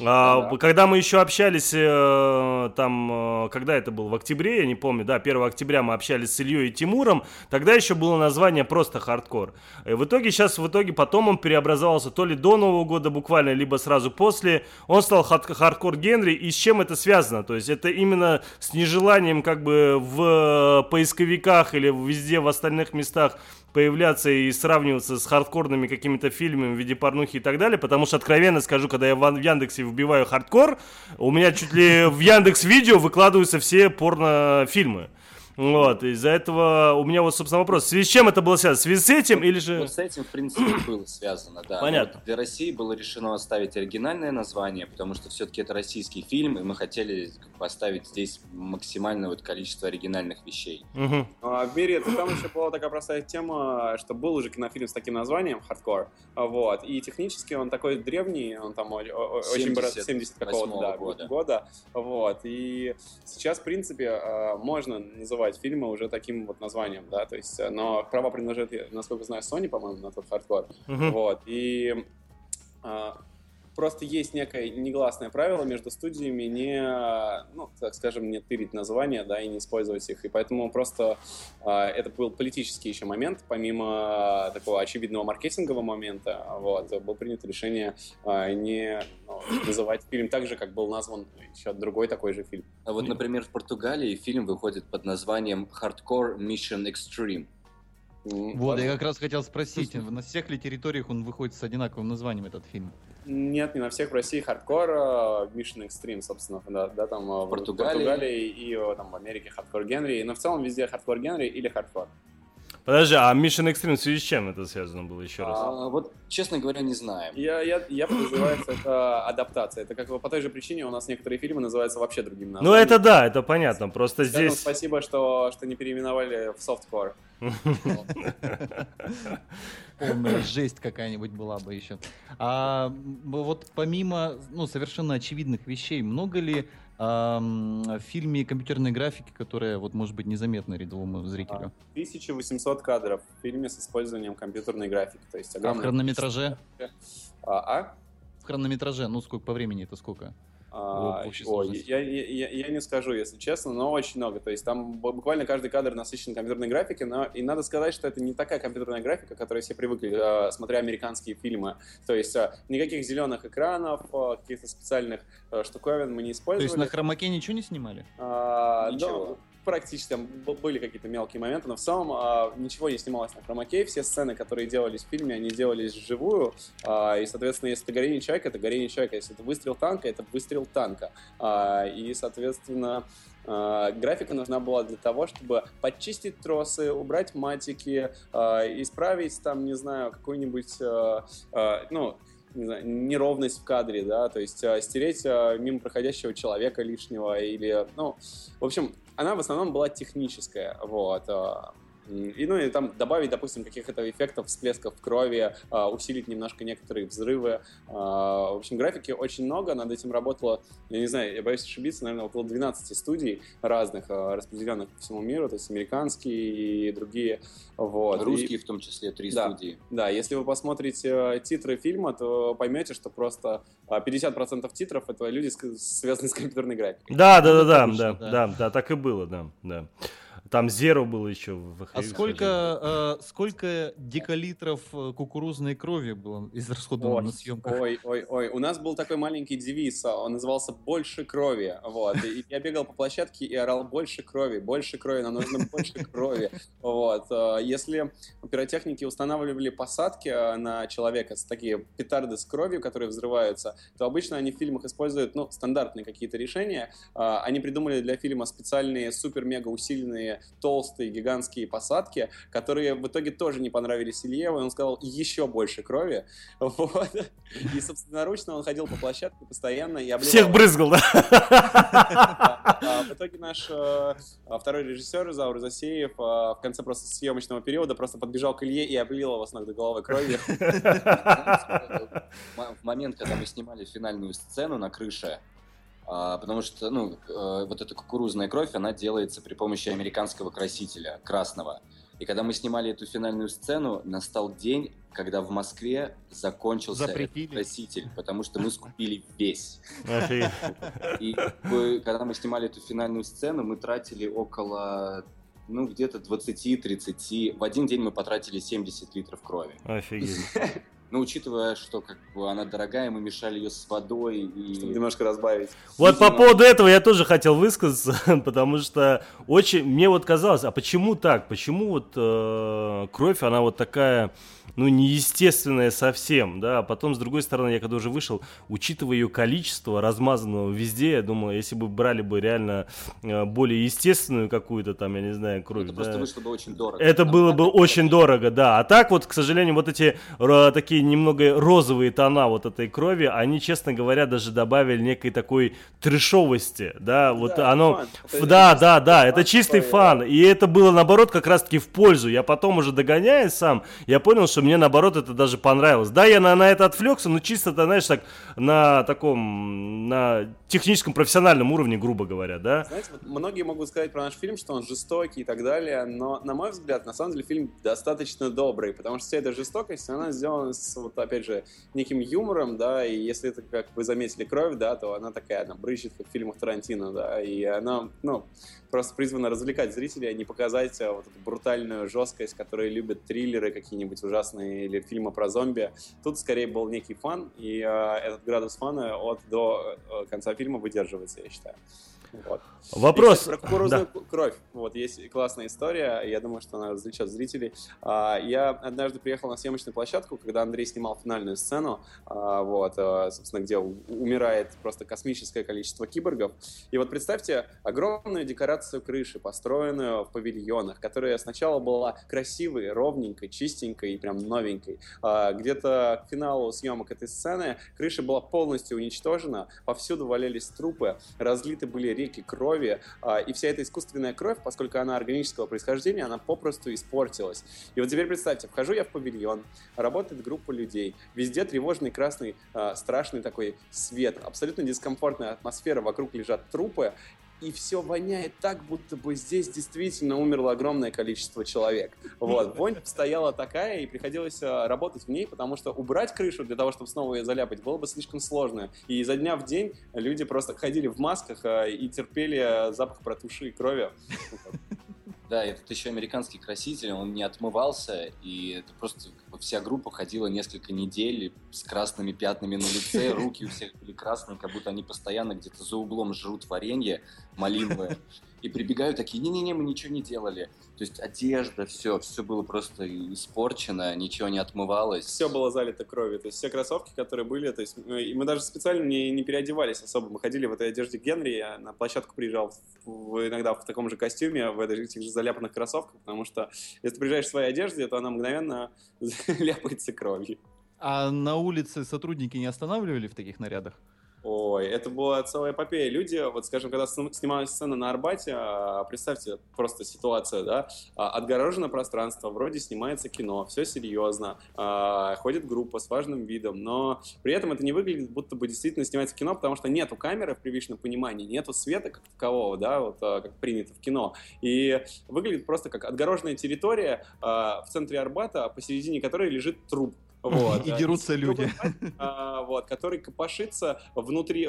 А, да. Когда мы еще общались, э, там, э, когда это было, в октябре, я не помню, да, 1 октября мы общались с Ильей и Тимуром, тогда еще было название просто хардкор. И в итоге сейчас, в итоге, потом он преобразовался то ли до Нового года буквально, либо сразу после. Он стал хардкор Генри, и с чем это связано? То есть это именно с нежеланием как бы в поисковиках или везде в остальных местах появляться и сравниваться с хардкорными какими-то фильмами в виде порнухи и так далее, потому что, откровенно скажу, когда я в Яндексе вбиваю хардкор, у меня чуть ли в Яндекс Видео выкладываются все порнофильмы. Вот, из-за этого у меня вот, собственно, вопрос. В связи с чем это было связано? В связи с этим или же...
Вот с этим, в принципе, было связано, да.
Понятно.
Вот для России было решено оставить оригинальное название, потому что все-таки это российский фильм, и мы хотели поставить здесь максимальное вот количество оригинальных вещей.
Угу. А, в мире там еще была такая простая тема, что был уже кинофильм с таким названием «Хардкор», вот, и технически он такой древний, он там очень 70, 70 какого-то да, года. года, вот, и сейчас, в принципе, а, можно называть называть фильмы уже таким вот названием, да, то есть, э, но права принадлежат, насколько знаю, Sony, по-моему, на тот хардкор, uh-huh. вот, и а, просто есть некое негласное правило между студиями не, ну, так скажем, не тырить названия, да, и не использовать их. И поэтому просто э, это был политический еще момент, помимо такого очевидного маркетингового момента, вот, было принято решение э, не ну, называть фильм так же, как был назван еще другой такой же фильм.
А вот, например, в Португалии фильм выходит под названием Hardcore Mission Extreme.
Вот, я как раз хотел спросить, на всех ли территориях он выходит с одинаковым названием, этот фильм?
Нет, не на всех. В России хардкор, э, Mission Extreme, собственно, да, да там э, в Португалии, в Португалии и э, там, в Америке хардкор Генри. Но в целом везде хардкор Генри или хардкор.
Подожди, а Mission Extreme в связи с чем это связано было еще раз?
А, вот, честно говоря, не знаю.
Я, я, я подозревается, это адаптация. Это как по той же причине у нас некоторые фильмы называются вообще другим названием.
Ну это да, это понятно. Просто Скажем здесь...
спасибо, что, что не переименовали в софткор.
Полная жесть какая-нибудь была бы еще. А вот помимо ну, совершенно очевидных вещей, много ли в фильме компьютерной графики, которая, вот, может быть, незаметна рядовому зрителю?
1800 кадров в фильме с использованием компьютерной графики. То есть
а в хронометраже?
А, а?
В хронометраже, ну, сколько по времени это сколько?
А, ой, я, я, я не скажу, если честно, но очень много. То есть там буквально каждый кадр насыщен компьютерной графикой, но и надо сказать, что это не такая компьютерная графика, которой все привыкли, э, смотря американские фильмы. То есть э, никаких зеленых экранов, э, каких-то специальных штуковин мы не использовали.
То есть на хромаке ничего не снимали?
А, ничего. Да, практически там были какие-то мелкие моменты, но в целом а, ничего не снималось на хромаке. Все сцены, которые делались в фильме, они делались вживую. А, и, соответственно, если это горение человека, это горение человека. Если это выстрел танка, это выстрел танка. А, и, соответственно, а, графика нужна была для того, чтобы подчистить тросы, убрать матики, а, исправить там, не знаю, какой-нибудь, а, а, ну, не знаю, неровность в кадре, да, то есть а, стереть а, мимо проходящего человека лишнего или, ну, в общем, она в основном была техническая, вот. А, и, ну, и там добавить, допустим, каких-то эффектов, всплесков крови, э, усилить немножко некоторые взрывы. Э, в общем, графики очень много, над этим работало, я не знаю, я боюсь ошибиться, наверное, около 12 студий разных, э, распределенных по всему миру, то есть американские и другие. Вот.
Русские
и,
в том числе, три
да,
студии.
Да, если вы посмотрите титры фильма, то поймете, что просто 50% титров — это люди, связанные с компьютерной графикой.
Да, да, да, да, да, да, да, да, так и было, да, да. Там Zero был еще в
А сколько, э, сколько декалитров э, кукурузной крови было израсходовано на съемках?
Ой, ой, ой. У нас был такой маленький девиз, а, он назывался «Больше крови». Вот. И я бегал по площадке и орал «Больше крови, больше крови, нам нужно больше крови». Вот. Э, если пиротехники устанавливали посадки э, на человека, с такие петарды с кровью, которые взрываются, то обычно они в фильмах используют ну, стандартные какие-то решения. Они придумали для фильма специальные супер-мега усиленные толстые, гигантские посадки, которые в итоге тоже не понравились Ильеву, и он сказал еще больше крови. Вот. И собственноручно он ходил по площадке постоянно и обливал...
Всех брызгал, да?
А в итоге наш э, второй режиссер Заур Засеев э, в конце просто съемочного периода просто подбежал к Илье и облил его с ног до головы кровью.
В момент, когда мы снимали финальную сцену на крыше, а, потому что, ну, э, вот эта кукурузная кровь, она делается при помощи американского красителя, красного. И когда мы снимали эту финальную сцену, настал день, когда в Москве закончился
Запретили.
краситель, потому что мы скупили весь. И когда мы снимали эту финальную сцену, мы тратили около, ну, где-то 20-30. В один день мы потратили 70 литров крови.
Офигеть.
Ну, учитывая, что как бы она дорогая, мы мешали ее с водой и...
Чтобы немножко разбавить.
Вот по
Видимо-
поводу этого я тоже хотел высказаться, потому что очень мне вот казалось, а почему так? Почему вот э, кровь она вот такая, ну неестественная совсем, да? А потом с другой стороны, я когда уже вышел, учитывая ее количество размазанного везде, я думаю, если бы брали бы реально э, более естественную какую-то там, я не знаю, кровь,
Это
да,
просто вышло бы очень дорого.
это
Нам
было бы очень дорого, да. А так вот, к сожалению, вот эти ро- такие немного розовые тона вот этой крови, они, честно говоря, даже добавили некой такой трешовости, да. Вот
Да,
оно,
фан.
ф-
Это
да, да, да,
фан
это чистый фан. И это было наоборот как раз-таки в пользу. Я потом уже догоняясь сам, я понял, что мне наоборот это даже понравилось. Да, я на, на это отвлекся, но чисто, ты знаешь, так на таком, на техническом профессиональном уровне, грубо говоря, да.
Знаете, вот многие могут сказать про наш фильм, что он жестокий и так далее, но, на мой взгляд, на самом деле фильм достаточно добрый, потому что вся эта жестокость, она сделана с, вот опять же, неким юмором, да, и если это, как вы заметили, кровь, да, то она такая, она брызжет, как в фильмах Тарантино, да, и она, ну, просто призвана развлекать зрителей, а не показать а, вот эту брутальную жесткость, которую любят триллеры какие-нибудь ужасные или фильмы про зомби. Тут скорее был некий фан, и а, этот градус фана от до э, конца фильма выдерживается, я считаю. Вот.
Вопрос.
И, кстати, про кукурузную кровь. Вот есть классная история. Я думаю, что она развлечет зрителей. А, Я однажды приехал на съемочную площадку, когда Андрей снимал финальную сцену, а, вот, а, собственно, где умирает просто космическое количество киборгов. И вот представьте огромную декорацию крыши, построенную в павильонах, которая сначала была красивой, ровненькой, чистенькой и прям новенькой. Где-то к финалу съемок этой сцены крыша была полностью уничтожена, повсюду валялись трупы, разлиты были реки крови, а, и вся эта искусственная кровь, поскольку она органического происхождения, она попросту испортилась. И вот теперь представьте, вхожу я в павильон, работает группа людей, везде тревожный красный, а, страшный такой свет, абсолютно дискомфортная атмосфера, вокруг лежат трупы, и все воняет так, будто бы здесь действительно умерло огромное количество человек. Вот, вонь стояла такая, и приходилось а, работать в ней, потому что убрать крышу для того, чтобы снова ее заляпать, было бы слишком сложно. И изо дня в день люди просто ходили в масках а, и терпели а, запах протуши и крови.
Да, этот еще американский краситель, он не отмывался, и это просто как бы, вся группа ходила несколько недель с красными пятнами на лице, руки у всех были красные, как будто они постоянно где-то за углом жрут варенье малиновое, и прибегают такие, не-не-не, мы ничего не делали. То есть одежда, все, все было просто испорчено, ничего не отмывалось.
Все было залито кровью. То есть все кроссовки, которые были, то есть мы, и мы даже специально не, не переодевались особо. Мы ходили в этой одежде Генри, я на площадку приезжал в- иногда в таком же костюме, в этой- этих же заляпанных кроссовках, потому что если ты приезжаешь в своей одежде, то она мгновенно ляпается кровью.
А на улице сотрудники не останавливали в таких нарядах?
Ой, это была целая эпопея. Люди, вот скажем, когда сни- снималась сцена на Арбате, а, представьте просто ситуацию, да, а, отгорожено пространство, вроде снимается кино, все серьезно, а, ходит группа с важным видом, но при этом это не выглядит, будто бы действительно снимается кино, потому что нету камеры в привычном понимании, нету света как такового, да, вот как принято в кино, и выглядит просто как отгороженная территория в центре Арбата, посередине которой лежит труп. Вот,
И дерутся люди.
а, вот, который копошится внутри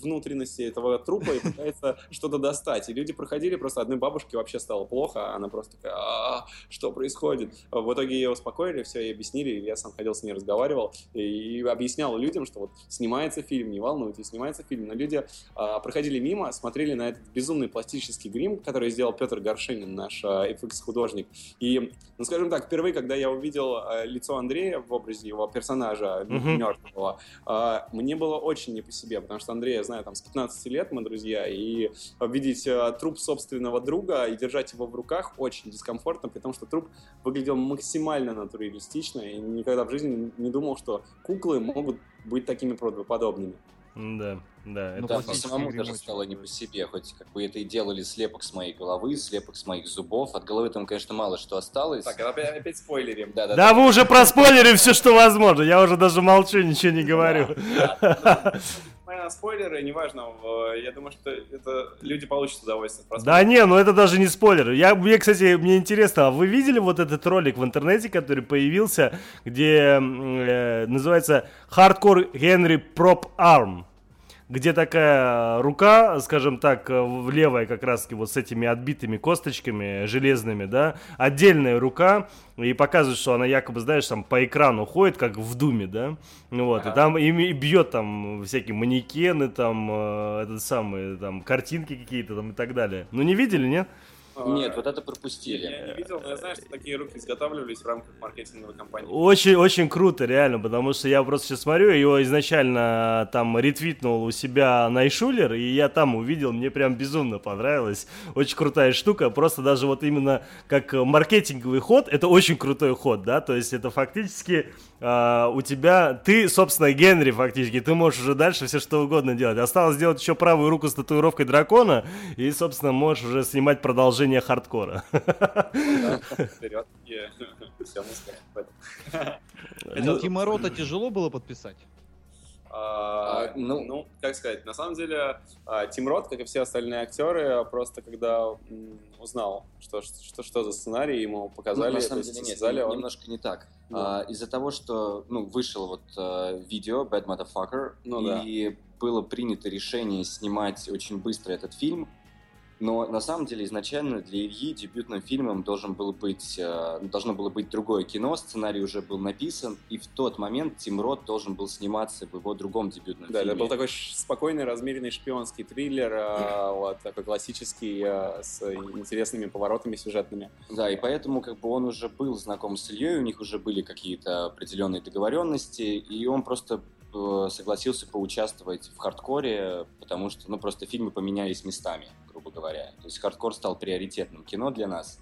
внутренности этого трупа и пытается что-то достать. И люди проходили, просто одной бабушке вообще стало плохо, а она просто такая, «А, что происходит? В итоге ее успокоили, все ей объяснили, я сам ходил с ней разговаривал и объяснял людям, что вот снимается фильм, не волнуйтесь, снимается фильм. Но люди а, проходили мимо, смотрели на этот безумный пластический грим, который сделал Петр Горшенин, наш а, FX-художник. И, ну, скажем так, впервые, когда я увидел а, лицо Андрея в образе его персонажа мертвого, а, мне было очень не по себе, потому что Андрея знаю там с 15 лет, мы друзья, и видеть а, труп собственного друга и держать его в руках очень дискомфортно, при том, что труп выглядел максимально натуралистично, и никогда в жизни не думал, что куклы могут быть такими правдоподобными.
Да, да, это
Ну,
Да, мне
пластический
самому даже стало не по себе, хоть как бы это и делали слепок с моей головы, слепок с моих зубов. От головы там, конечно, мало что осталось.
Так, опять, опять спойлерим.
да, да,
Да вы уже проспойлерили все, что возможно. Я уже даже молчу, ничего не говорю.
Несмотря не спойлеры, неважно. Я думаю, что это люди получат удовольствие. просмотра.
Да не, ну это даже не спойлер. Я, мне, кстати, мне интересно, а вы видели вот этот ролик в интернете, который появился, где э, называется Hardcore Henry Prop Arm? Где такая рука, скажем так, э, в левая как раз вот с этими отбитыми косточками железными, да, отдельная рука, и показывает, что она якобы, знаешь, там по экрану ходит, как в Думе, да, ну вот, и там и, и бьет там всякие манекены, там, э, этот самый, там, картинки какие-то там и так далее. Ну не видели, нет?
Нет, вот это
Я
пропустили.
не видел, но я знаю, что такие руки изготавливались в рамках маркетинговой кампании.
Очень, очень круто, реально, потому что я просто сейчас смотрю, его изначально там ретвитнул у себя Найшулер, и я там увидел, мне прям безумно понравилось. Очень крутая штука, просто даже вот именно как маркетинговый ход, это очень крутой ход, да, то есть это фактически а, у тебя, ты, собственно, Генри фактически, ты можешь уже дальше все что угодно делать. Осталось сделать еще правую руку с татуировкой дракона, и, собственно, можешь уже снимать продолжение хардкора.
Вперед. И все, мы скажем.
Тима Рота тяжело было подписать?
А,
А, ну-
ну, как сказать, на самом деле, а, Тим Рот, как и все остальные актеры, просто когда узнал, что, что, что за сценарий ему показали,
Ну, на самом деле нет,
сказали, он-
немножко не так.
Ну.
А, из-за того, что ну, вышел вот э, видео Bad Motherfucker,
Ну да.
и было принято решение снимать очень быстро этот фильм, но на самом деле изначально для Ильи дебютным фильмом должен был быть, э, должно было быть другое кино, сценарий уже был написан, и в тот момент Тим Рот должен был сниматься в его другом дебютном
Да,
фильме.
это был такой спокойный, размеренный шпионский триллер, а, вот, такой классический, а, с интересными поворотами сюжетными.
Да, и поэтому как бы он уже был знаком с Ильей, у них уже были какие-то определенные договоренности, и он просто э, согласился поучаствовать в хардкоре, потому что, ну, просто фильмы поменялись местами, грубо говоря. То есть хардкор стал приоритетным кино для нас,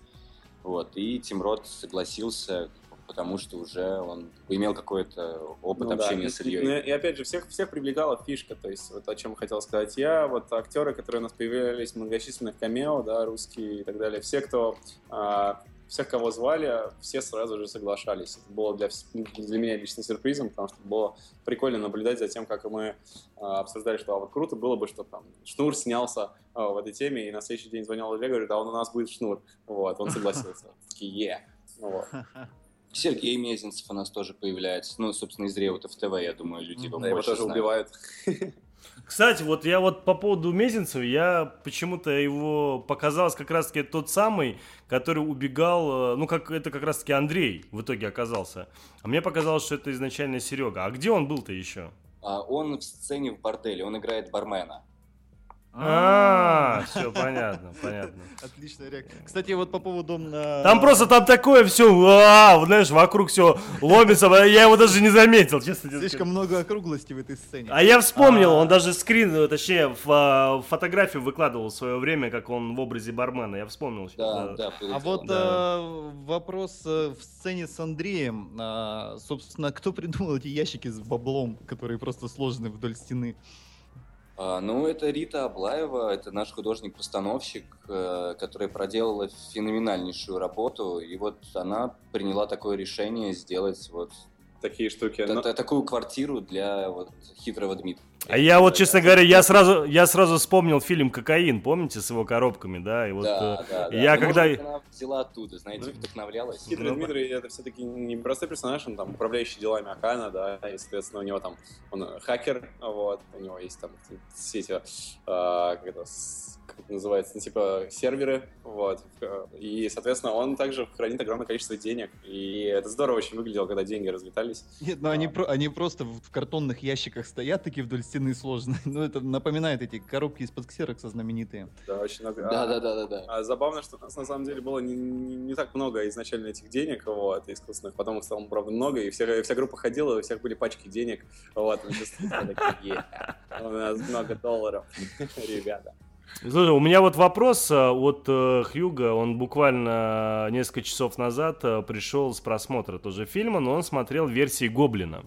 вот, и Тим Рот согласился, потому что уже он имел какой-то опыт
Ну да,
общения
и-
с Ильей.
и опять же, всех, всех привлекала фишка, то есть вот о чем хотел сказать я, вот актеры, которые у нас появлялись в многочисленных камео, да, русские и так далее, все, кто, а, всех, кого звали, все сразу же соглашались. Это было для, для меня лично сюрпризом, потому что было прикольно наблюдать за тем, как мы а, обсуждали, что а вот круто было бы, что там Шнур снялся а, в этой теме, и на следующий день звонил Илья, говорит, а он у нас будет Шнур. Вот, он согласился. Такие, е. Вот.
Сергей Мезенцев у нас тоже появляется. Ну, собственно, из Реута в ТВ, я думаю, люди его
Да, его тоже
знают.
убивают.
Кстати, вот я вот по поводу Мезенцева, я почему-то его показалось как раз-таки тот самый, который убегал, э, ну как это как раз-таки Андрей в итоге оказался. А мне показалось, что это изначально Серега. А где он был-то еще?
А он в сцене в борделе, он играет бармена.
А, все понятно, понятно.
Отличная реакция. Кстати, вот по поводу... э,
Там просто там такое все, а, знаешь, вокруг все ломится, я его даже не заметил, честно тебе
Слишком много округлости в этой сцене.
А я вспомнил,
А.
он даже скрин, э, точнее, а, фотографию выкладывал в свое время, как он в образе бармена. Я вспомнил. сейчас,
Да,
да.
А вот э, вопрос в сцене с Андреем. А, собственно, кто придумал эти ящики с баблом, которые просто сложены вдоль стены?
А, ну, это Рита Аблаева, это наш художник-постановщик, э, которая проделала феноменальнейшую работу, и вот она приняла такое решение сделать вот
Такие штуки.
та-
Но-
та- такую квартиру для вот хитрого Дмитрия.
А я вот, честно говоря, я сразу, я сразу вспомнил фильм «Кокаин», помните, с его коробками, да? И вот,
да,
э,
да, да.
я
Ну,
когда-
может она взяла оттуда, знаете,
Ну,
вдохновлялась.
Хитрый
Ну,
Дмитрий это все-таки не простой персонаж, он там управляющий делами Акана, да, и, соответственно, у него там, он э, хакер, вот, у него есть там все эти, а, как это, как это называется, ну, типа серверы, вот, и, соответственно, он также хранит огромное количество денег, и это здорово очень выглядело, когда деньги разлетались.
Нет, ну они, про- они просто в, в картонных ящиках стоят такие вдоль стены сложные. Ну, это напоминает эти коробки из-под ксерокса знаменитые.
Да, очень много.
Да,
А-
да, да, да, да.
А забавно, что у нас на самом деле было не, не- не так много изначально этих денег, вот, искусственных, потом их стало, правда, много, и вся, вся группа ходила, у всех были пачки денег, вот, мы чувствовали, такие, «Е, у нас много долларов, ребята.
Слушай, у меня вот вопрос э, от э, Хьюга. Он буквально несколько часов назад э, пришел с просмотра тоже фильма, но он смотрел версии Гоблина.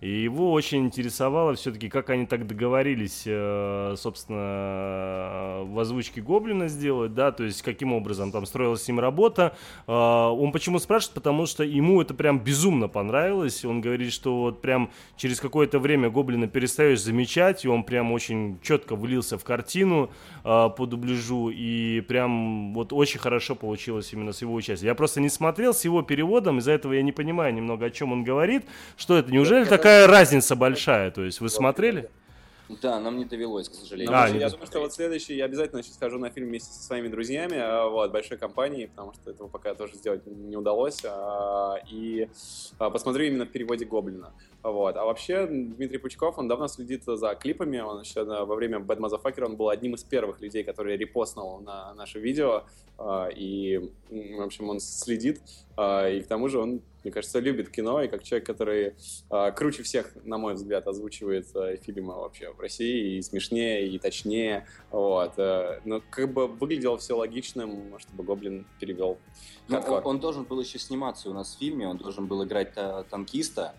И его очень интересовало все-таки, как они так договорились, э, собственно, в озвучке Гоблина сделать, да, то есть каким образом там строилась с ним работа. Э, он почему спрашивает? Потому что ему это прям безумно понравилось. Он говорит, что вот прям через какое-то время Гоблина перестаешь замечать, и он прям очень четко влился в картину э, по дубляжу, и прям вот очень хорошо получилось именно с его участием. Я просто не смотрел с его переводом, из-за этого я не понимаю немного, о чем он говорит. Что это? Неужели такая разница большая? То есть вы смотрели?
Да, нам не довелось, к сожалению.
А,
я
думаю, что вот следующий, я обязательно сейчас схожу на фильм вместе со своими друзьями, а, вот, большой компанией, потому что этого пока тоже сделать не удалось, а, и посмотрю именно в переводе Гоблина. Вот. А вообще Дмитрий Пучков, он давно следит за клипами, он еще во время Bad Motherfucker он был одним из первых людей, который репостнул на наше видео, и, в общем, он следит, и к тому же он мне кажется, любит кино, и как человек, который э, круче всех, на мой взгляд, озвучивает э, фильмы вообще в России, и смешнее, и точнее, вот. Э, но как бы выглядело все логичным, чтобы Гоблин перевел.
Ну, он, он должен был еще сниматься у нас в фильме, он должен был играть танкиста,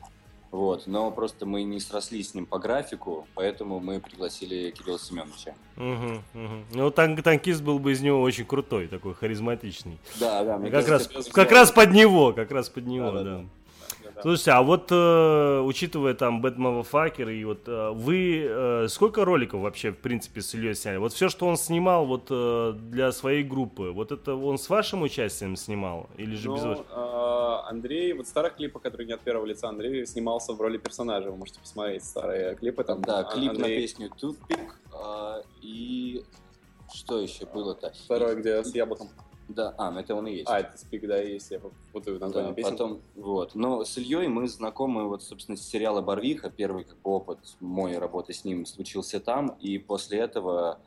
вот, но просто мы не срослись с ним по графику, поэтому мы пригласили Кирилла Семеновича.
Угу, угу. Ну, танк, танкист был бы из него очень крутой, такой харизматичный.
Да, да.
Как, раз, как раз под него, как раз под него, да. да. да. Слушайте, а вот э, учитывая там Bad Motherfucker и вот э, вы э, сколько роликов вообще в принципе с Ильей сняли? Вот все, что он снимал вот э, для своей группы, вот это он с вашим участием снимал или же
ну,
без
вашего? Э, Андрей, вот старых клипах, которые не от первого лица, Андрей снимался в роли персонажа. Вы можете посмотреть старые клипы там.
Да, клип Андрей... на песню Toothpick э, и что еще было-то?
Второй, где с яблоком.
Да, а, ну это он и есть.
А, это спик, да, есть, я путаю название да, песен.
Потом, вот. Но с Ильей мы знакомы, вот, собственно, с сериала «Барвиха», первый как бы опыт моей работы с ним случился там, и после этого,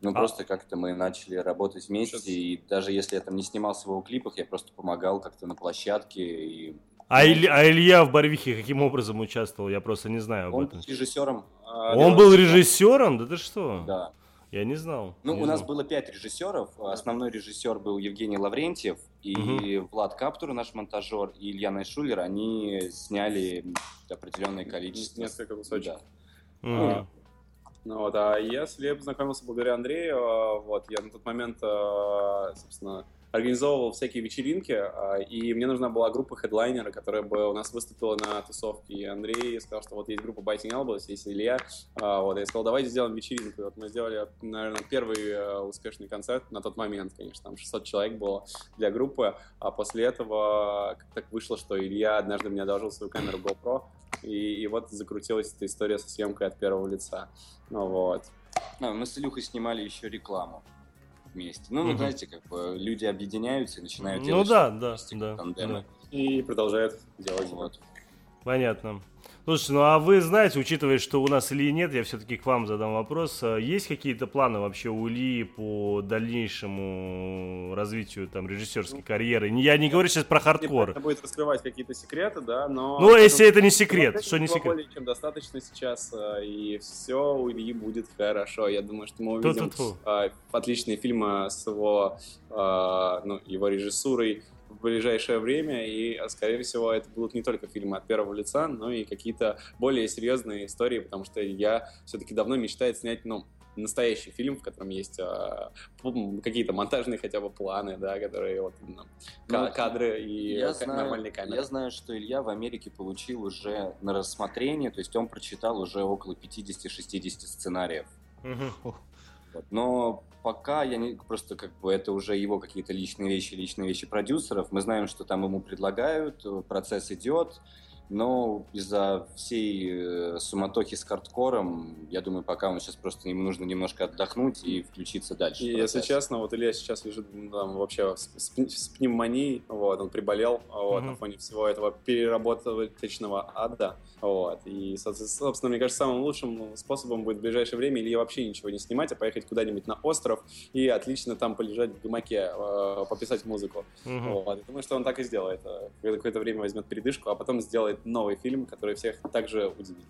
ну, а. просто как-то мы начали работать вместе, Сейчас... и даже если я там не снимался в его клипах, я просто помогал как-то на площадке, и
а, Иль, а Илья в Барвихе каким образом участвовал? Я просто не знаю об
он
этом.
Он режиссером.
А, он был режиссером? Да ты что?
Да.
Я не знал.
Ну,
не
у
знал.
нас было пять режиссеров. Основной режиссер был Евгений Лаврентьев и угу. Влад Каптур, наш монтажер, и Илья Найшулер. Они сняли определенное количество.
Несколько кусочков.
Да. Угу.
Ну, вот, а я с Леб знакомился благодаря Андрею. А, вот, я на тот момент, а, собственно, организовывал всякие вечеринки, а, и мне нужна была группа хедлайнера, которая бы у нас выступила на тусовке. И Андрей сказал, что вот есть группа Biting Elbows, есть Илья. А, вот, я сказал, давайте сделаем вечеринку. И вот мы сделали, наверное, первый э, успешный концерт на тот момент, конечно, там 600 человек было для группы, а после этого так вышло, что Илья однажды мне одолжил свою камеру GoPro, и, и вот закрутилась эта история со съемкой от первого лица. Ну вот.
А, мы с Илюхой снимали еще рекламу вместе. Ну, угу. знаете, как бы люди объединяются и начинают
ну,
делать
да, да, да, да.
И продолжают делать. Вот.
Понятно. Слушайте, ну а вы знаете, учитывая, что у нас Ильи нет, я все-таки к вам задам вопрос. А есть какие-то планы вообще у Ильи по дальнейшему развитию там режиссерской карьеры? Я не говорю сейчас про хардкор.
Это будет раскрывать какие-то секреты, да, но...
Ну, если это не секрет, что не секрет?
Более чем достаточно сейчас, а, и все у Ильи будет хорошо. Я думаю, что мы увидим а, отличные фильмы с его, ну, его режиссурой, в ближайшее время, и, скорее всего, это будут не только фильмы от первого лица, но и какие-то более серьезные истории, потому что я все-таки давно мечтаю снять, ну, настоящий фильм, в котором есть э, какие-то монтажные хотя бы планы, да, которые вот ну, ну, кадры и
я
нормальные камеры.
Я знаю, что Илья в Америке получил уже на рассмотрение, то есть он прочитал уже около 50-60 сценариев.
Угу.
Но пока я не просто как бы это уже его какие-то личные вещи, личные вещи продюсеров. Мы знаем, что там ему предлагают, процесс идет. Но из-за всей э, суматохи с хардкором, я думаю, пока он сейчас просто ему нужно немножко отдохнуть и включиться дальше.
И если честно, вот Илья сейчас лежит там, вообще с, с, с пневмонией, вот, он приболел вот, mm-hmm. на фоне всего этого переработочного ада. Вот, и, собственно, мне кажется, самым лучшим способом будет в ближайшее время или вообще ничего не снимать, а поехать куда-нибудь на остров и отлично там полежать в гамаке, э, пописать музыку.
Mm-hmm.
Вот. Я думаю, что он так и сделает. Э, какое-то время возьмет передышку, а потом сделает делает новый фильм, который всех также удивит.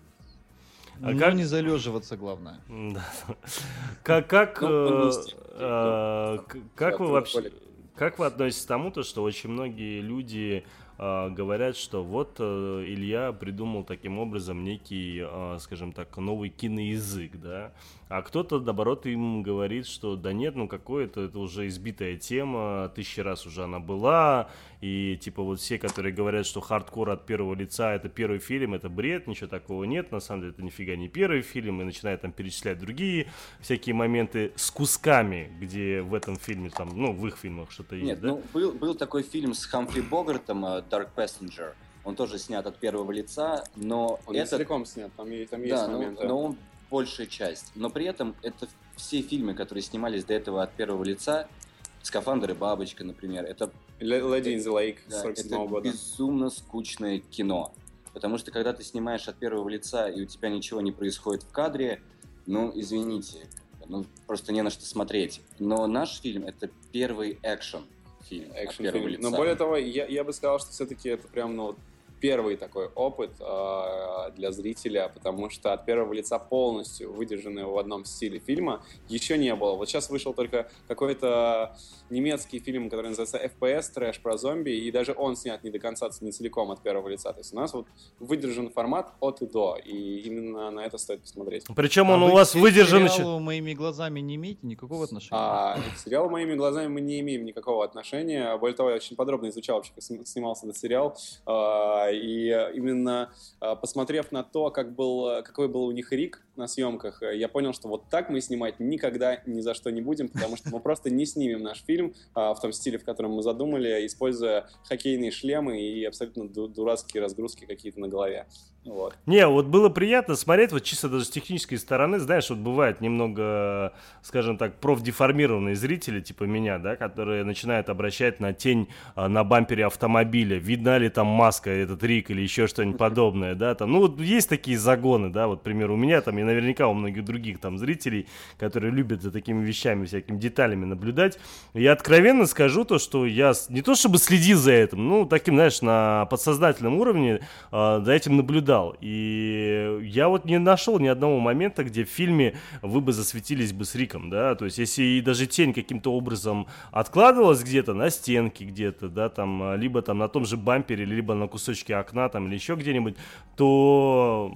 А ну, как не залеживаться, главное.
Как, как, ну, э, э, как вы вообще, как вы относитесь к тому, то, что очень многие люди говорят, что вот э, Илья придумал таким образом некий, э, скажем так, новый киноязык, да, а кто-то, наоборот, им говорит, что да нет, ну какое-то, это уже избитая тема, тысячи раз уже она была, и типа вот все, которые говорят, что хардкор от первого лица это первый фильм, это бред, ничего такого нет, на самом деле это нифига не первый фильм, и начинают там перечислять другие всякие моменты с кусками, где в этом фильме, там, ну, в их фильмах что-то есть,
Нет,
да?
ну, был, был такой фильм с Хамфри Богартом э, «Dark Passenger», он тоже снят от первого лица, но
Он
этот...
целиком снят, там, там есть
Да, но,
моменты.
но он большая часть. Но при этом это все фильмы, которые снимались до этого от первого лица, «Скафандр и бабочка», например, это,
Lady in the Lake
да,
47
это
года.
безумно скучное кино. Потому что когда ты снимаешь от первого лица, и у тебя ничего не происходит в кадре, ну, извините, ну, просто не на что смотреть. Но наш фильм — это первый экшен фильм от
экшн
первого
фильм.
лица.
Но более того, я, я бы сказал, что все-таки это прям ну, вот первый такой опыт э, для зрителя, потому что от первого лица полностью выдержанного в одном стиле фильма еще не было. Вот сейчас вышел только какой-то немецкий фильм, который называется FPS, трэш про зомби, и даже он снят не до конца, не целиком от первого лица. То есть у нас вот выдержан формат от и до, и именно на это стоит посмотреть.
Причем
А
он у
вы
вас выдержан еще...
сериалу моими глазами не имеете никакого отношения?
А к сериалу моими глазами мы не имеем никакого отношения. Более того, я очень подробно изучал вообще, как сни- снимался этот сериал. И именно а, посмотрев на то, как был, какой был у них Рик на съемках, э, я понял, что вот так мы снимать никогда ни за что не будем, потому что мы просто не снимем наш фильм а, в том стиле, в котором мы задумали, используя хоккейные шлемы и абсолютно ду- дурацкие разгрузки какие-то на голове. Вот.
Не, вот было приятно смотреть, вот чисто даже с технической стороны, знаешь, вот бывает немного, скажем так, профдеформированные зрители, типа меня, да, которые начинают обращать на тень а, на бампере автомобиля, видна ли там маска, этот Рик или еще что-нибудь подобное, да, там, ну вот есть такие загоны, да, вот, к примеру, у меня там и наверняка у многих других там зрителей, которые любят за такими вещами, всякими деталями наблюдать, я откровенно скажу то, что я не то чтобы следил за этим, ну, таким, знаешь, на подсознательном уровне а, за этим наблюдал. И я вот не нашел ни одного момента, где в фильме вы бы засветились бы с Риком, да, то есть если и даже тень каким-то образом откладывалась где-то на стенке где-то, да, там, либо там на том же бампере, либо на кусочке окна там или еще где-нибудь, то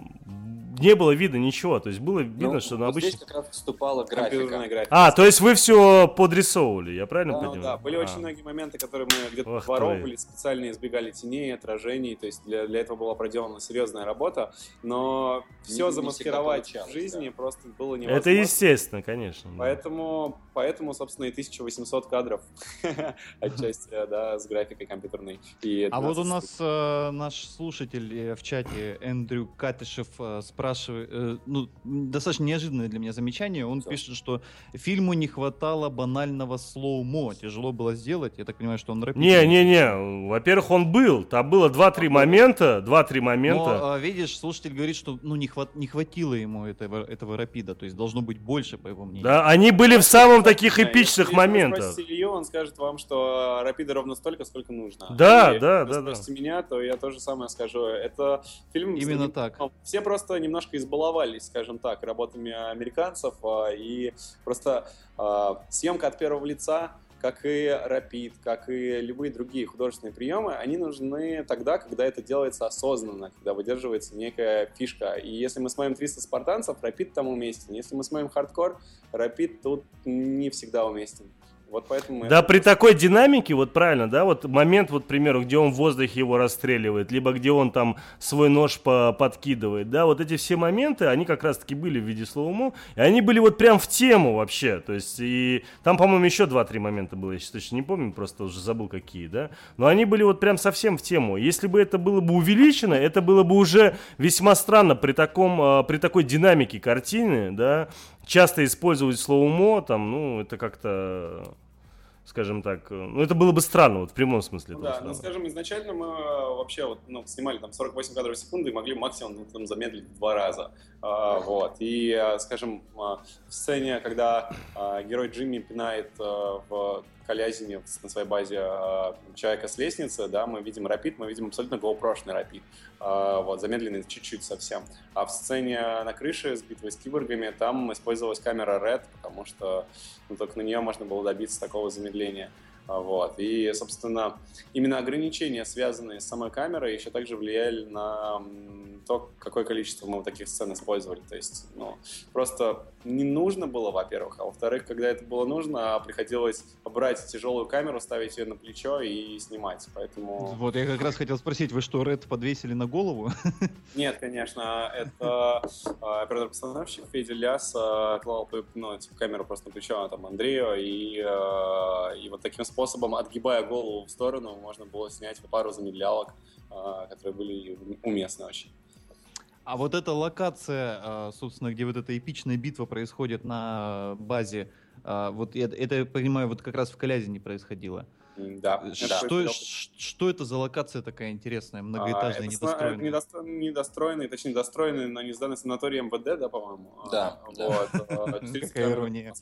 не было видно ничего, то есть было видно,
Ну,
что на
вот
обычно...
здесь как раз вступала графика.
графика.
А, то есть вы все подрисовывали, я правильно
Ну
понимаю?
да, были
А.
очень многие моменты, которые мы где-то воровывали, специально избегали теней, отражений, то есть для, для этого была проделана серьезная работа, но
Не-
все
не
замаскировать
всегда
в жизни
да.
просто было невозможно.
Это естественно, конечно. да.
Поэтому, поэтому, собственно, и 1800 кадров отчасти, да, с графикой компьютерной. И
А вот у
12
нас э, наш слушатель э, в чате Эндрю Катышев э, спрашивает, э, ну, достаточно неожиданное для меня замечание. Он
Всё.
пишет, что фильму не хватало банального слоумо. Тяжело было сделать. Я так понимаю, что он рэп.
Не-не-не, во-первых, он был. Там было 2-3 момента, 2-3 момента.
Но, а, видишь, слушатель говорит, что ну, не, хват- не хватило ему этого, этого рапида. То есть должно быть больше, по его мнению.
Да, они были в самом таких
Да,
эпичных
если- если вы
моментах.
спросите Илью, он скажет вам, что рапида ровно столько, сколько нужно.
Да,
И
да,
если
да,
вы
да.
спросите меня, то я тоже самое скажу. Это фильм...
Именно так.
Ну, Все просто немножко избаловались, скажем так, работами американцев, а, и просто а, съемка от первого лица, как и рапид, как и любые другие художественные приемы, они нужны тогда, когда это делается осознанно, когда выдерживается некая фишка. И если мы смотрим 300 спартанцев, рапид там уместен. Если мы смотрим хардкор, рапид тут не всегда уместен. Вот поэтому...
Да, при такой динамике, вот правильно, да, вот момент, вот, к примеру, где он в воздухе его расстреливает, либо где он там свой нож по подкидывает, да, вот эти все моменты, они как раз-таки были в виде слоумо, и они были вот прям в тему вообще, то есть, и там, по-моему, еще 2-3 момента было, я сейчас точно не помню, просто уже забыл какие, да, но они были вот прям совсем в тему. Если бы это было бы увеличено, это было бы уже весьма странно при таком, а, при такой динамике картины, да, часто использовать слоумо, там, ну, это как-то скажем так, э, ну это было бы странно, вот в прямом смысле.
Да,
слова.
ну скажем, изначально мы э, вообще вот, ну, снимали там 48 кадров в секунду и могли максимум ну, там, замедлить два раза. А, вот. И, э, скажем, в сцене, когда герой Джимми пинает в Калязине на своей базе а, человека с лестницы, да, мы видим рапид, мы видим абсолютно GoPro-шный рапид, А, вот, замедленный чуть-чуть совсем. А в сцене на крыше с битвой с киборгами там использовалась камера Red, потому что ну, только на нее можно было добиться такого замедления. А, вот. И, собственно, именно ограничения, связанные с самой камерой, еще также влияли на то, какое количество мы таких сцен использовали. То есть, ну, просто не нужно было, во-первых, а во-вторых, когда это было нужно, приходилось брать тяжелую камеру, ставить ее на плечо и снимать, поэтому...
Вот, я как раз хотел спросить, вы что, Ред подвесили на голову?
Нет, конечно, это а, оператор-постановщик Федя Ляс а, клал ну, типа, камеру просто на плечо там Андрею, и, а, и вот таким способом, отгибая голову в сторону, можно было снять пару замедлялок, которые были уместны очень.
А вот эта локация, а, собственно, где вот эта эпичная битва происходит на базе, а, вот это, это я понимаю, вот как раз в Калязине происходило.
Да.
Что, это, что это за локация такая интересная, многоэтажная, а, недостроенная? Это
недостро... недостроенный, точнее, достроенный, но не сданный санаторий МВД, да, по-моему?
Да.
Вот.
Какая ирония.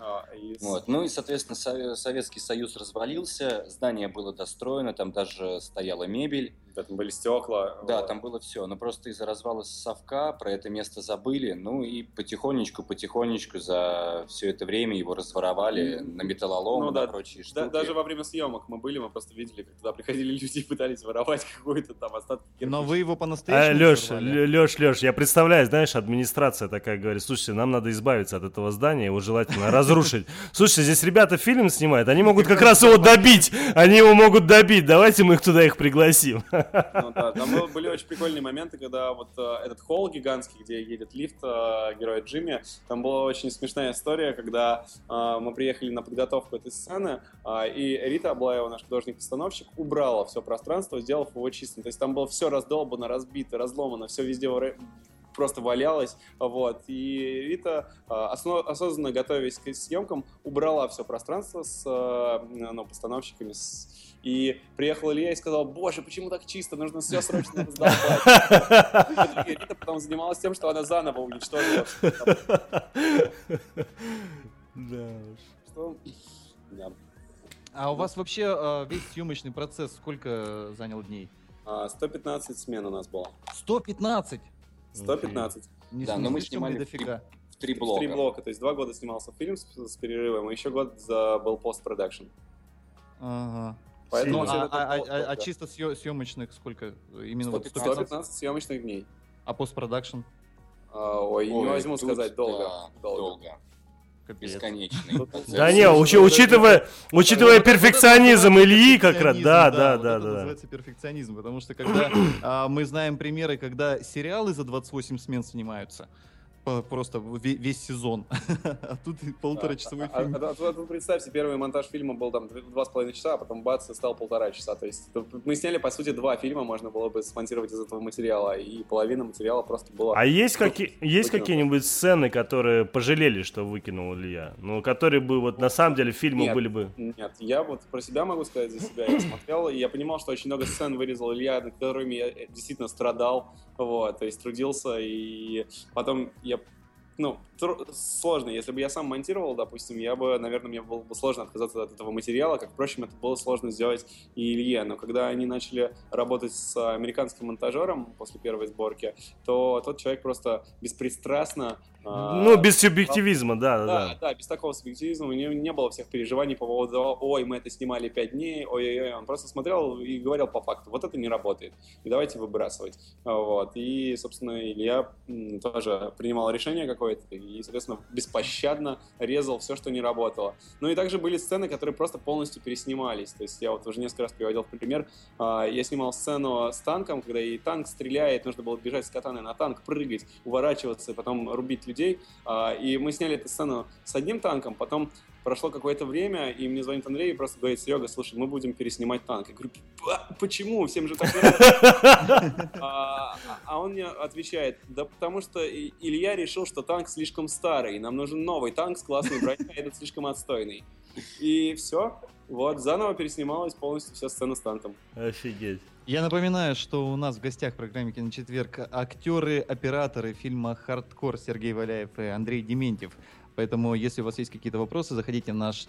А. Вот. Ну и, соответственно, Советский Союз развалился, здание было достроено, там даже стояла мебель.
Да, там были стекла.
Да, вот. там было все. Но просто из-за развала совка про это место забыли. Ну и потихонечку, потихонечку за все это время его разворовали mm. на металлолом ну,
да,
на прочие штуки. Да,
даже во время съемок мы были, мы просто видели, как туда приходили люди и пытались воровать какой-то там остаток.
Но вы его по-настоящему
а, Леш, Леш, Леш, я представляю, знаешь, администрация такая говорит, слушайте, нам надо избавиться от этого здания, его желательно разрушить. Слушайте, здесь ребята фильм снимают, они могут как раз его добить, они его могут добить, давайте мы их туда их пригласим.
Ну, да, там были очень прикольные моменты, когда вот э, этот холл гигантский, где едет лифт э, героя Джимми, там была очень смешная история, когда э, мы приехали на подготовку этой сцены, и Рита Аблаева, наш художник-постановщик, убрала все пространство, сделав его чистым. То есть там было все раздолбано, разбито, разломано, все везде просто валялась, вот, и Рита, осознанно готовясь к съемкам, убрала все пространство с ну, постановщиками, с и приехал Илья и сказал, боже, почему так чисто, нужно все срочно. И Рита потом занималась тем, что она заново уничтожила.
Да
Что? Да.
А у вас вообще э, весь съемочный процесс сколько занял дней?
115 а, смен у нас было.
115?
115.
Не, да, но мы снимали дофига.
В три блока. В
три блока, то есть два года снимался фильм с, с перерывом, и еще год за, был постпродакшн.
Ага. Поэтому ну, а, а, а, а чисто съемочных сколько? Именно
115, 115 съемочных дней.
А постпродакшн?
А, ой, ой, не возьму сказать, долго. Да, долго. долго.
Бесконечный.
Да не, учитывая, учитывая перфекционизм Ильи, как раз, да, да, да, да.
называется перфекционизм, потому что когда а, мы знаем примеры, когда сериалы за 28 смен снимаются, просто весь сезон. а тут полуторачасовой а, фильм. А,
а, а, представьте, первый монтаж фильма был там два с половиной часа, а потом бац, и стал полтора часа. То есть мы сняли, по сути, два фильма, можно было бы смонтировать из этого материала, и половина материала просто была...
А есть, какие, есть какие-нибудь сцены, которые пожалели, что выкинул Илья? Ну, которые бы вот на самом деле фильмы
нет,
были бы...
Нет, я вот про себя могу сказать за себя. Я смотрел, и я понимал, что очень много сцен вырезал Илья, над которыми я действительно страдал, вот, то есть трудился, и потом я ну, сложно. Если бы я сам монтировал, допустим, я бы, наверное, мне было бы сложно отказаться от этого материала, как, впрочем, это было сложно сделать и Илье. Но когда они начали работать с американским монтажером после первой сборки, то тот человек просто беспристрастно
ну, без субъективизма, да, да,
да. Да, без такого субъективизма у него не было всех переживаний по поводу, ой, мы это снимали пять дней, ой-ой-ой, он просто смотрел и говорил по факту, вот это не работает, и давайте выбрасывать. Вот, и, собственно, Илья тоже принимал решение какое-то, и, соответственно, беспощадно резал все, что не работало. Ну и также были сцены, которые просто полностью переснимались, то есть я вот уже несколько раз приводил пример, а, я снимал сцену с танком, когда и танк стреляет, нужно было бежать с катаной на танк, прыгать, уворачиваться, потом рубить людей. А, и мы сняли эту сцену с одним танком, потом прошло какое-то время, и мне звонит Андрей и просто говорит, Серега, слушай, мы будем переснимать танк. Я говорю, почему? Всем же так а, а он мне отвечает, да потому что Илья решил, что танк слишком старый, нам нужен новый танк с классной броней, а этот слишком отстойный. И все, вот, заново переснималась полностью вся сцена с танком.
Офигеть.
Я напоминаю, что у нас в гостях в программе «Киночетверг» актеры-операторы фильма «Хардкор» Сергей Валяев и Андрей Дементьев. Поэтому, если у вас есть какие-то вопросы, заходите в наш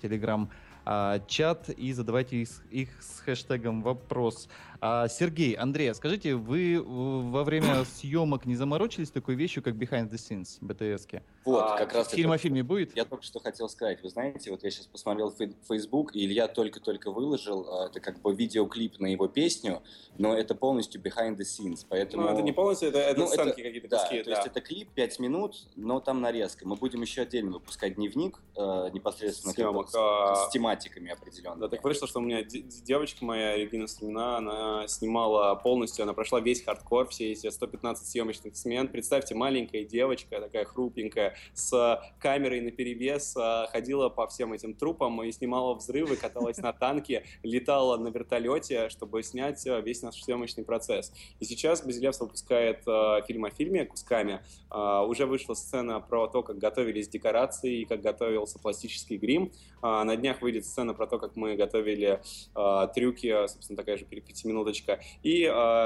телеграм-чат и задавайте их, с хэштегом «Вопрос». А, Сергей, Андрей, а скажите, вы во время съемок не заморочились такой вещью, как Behind the Scenes, BTS-ки?
Вот, а, как раз...
Фильм о фильме будет?
Я только что хотел сказать. Вы знаете, вот я сейчас посмотрел Facebook, и Илья только-только выложил, а, это как бы видеоклип на его песню, но это полностью Behind the Scenes, поэтому... Ну,
это не полностью, это, это ну, сценки какие-то
да, куски, то да. есть это клип 5 минут, но там нарезка. Мы будем еще отдельно выпускать дневник э, непосредственно Съемок, а... с тематиками определенными.
Да, так вышло, что у меня девочка моя, Регина Стремна, она снимала полностью, она прошла весь хардкор, все эти 115 съемочных смен. Представьте, маленькая девочка, такая хрупенькая, с камерой на перевес, а, ходила по всем этим трупам и снимала взрывы, каталась на танке, летала на вертолете, чтобы снять а, весь наш съемочный процесс. И сейчас Базилевс выпускает а, фильм о фильме кусками. Уже вышла сцена про то, как готовились декорации и как готовился пластический грим. На днях выйдет сцена про то, как мы готовили трюки, собственно, такая же пятиминуточка. И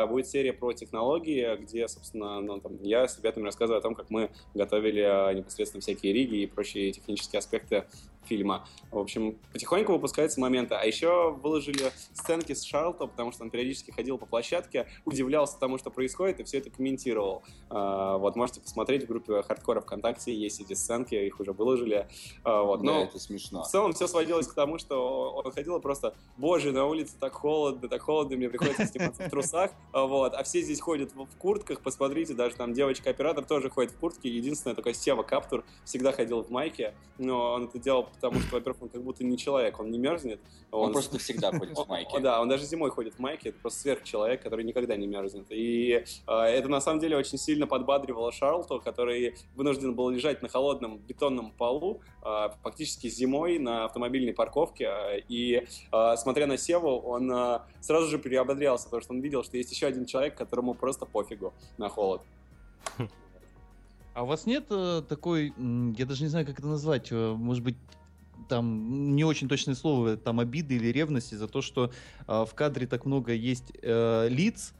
будет серия про технологии, где, собственно, ну, там, я с ребятами рассказываю о том, как мы готовили непосредственно всякие риги и прочие технические аспекты фильма. В общем, потихоньку выпускаются моменты. А еще выложили сценки с Шарлто, потому что он периодически ходил по площадке, удивлялся тому, что происходит, и все это комментировал. А, вот, можете посмотреть в группе Хардкора ВКонтакте, есть эти сценки, их уже выложили. А, вот,
но да, это смешно.
В целом все сводилось к тому, что он ходил просто, боже, на улице так холодно, так холодно, мне приходится сниматься в трусах, а, вот, а все здесь ходят в, куртках, посмотрите, даже там девочка-оператор тоже ходит в куртке, единственное, только Сева Каптур всегда ходил в майке, но он это делал потому что, во-первых, он как будто не человек, он не мерзнет.
Он, он просто всегда ходит в майке.
Да, он даже зимой ходит в майке, это просто сверхчеловек, который никогда не мерзнет. И э, это на самом деле очень сильно подбадривало Шарлту, который вынужден был лежать на холодном бетонном полу, э, фактически зимой на автомобильной парковке. И э, смотря на Севу, он э, сразу же переободрялся, потому что он видел, что есть еще один человек, которому просто пофигу на холод.
А у вас нет э, такой, я даже не знаю, как это назвать, э, может быть, там не очень точное слово, там обиды или ревности за то, что э, в кадре так много есть э, лиц,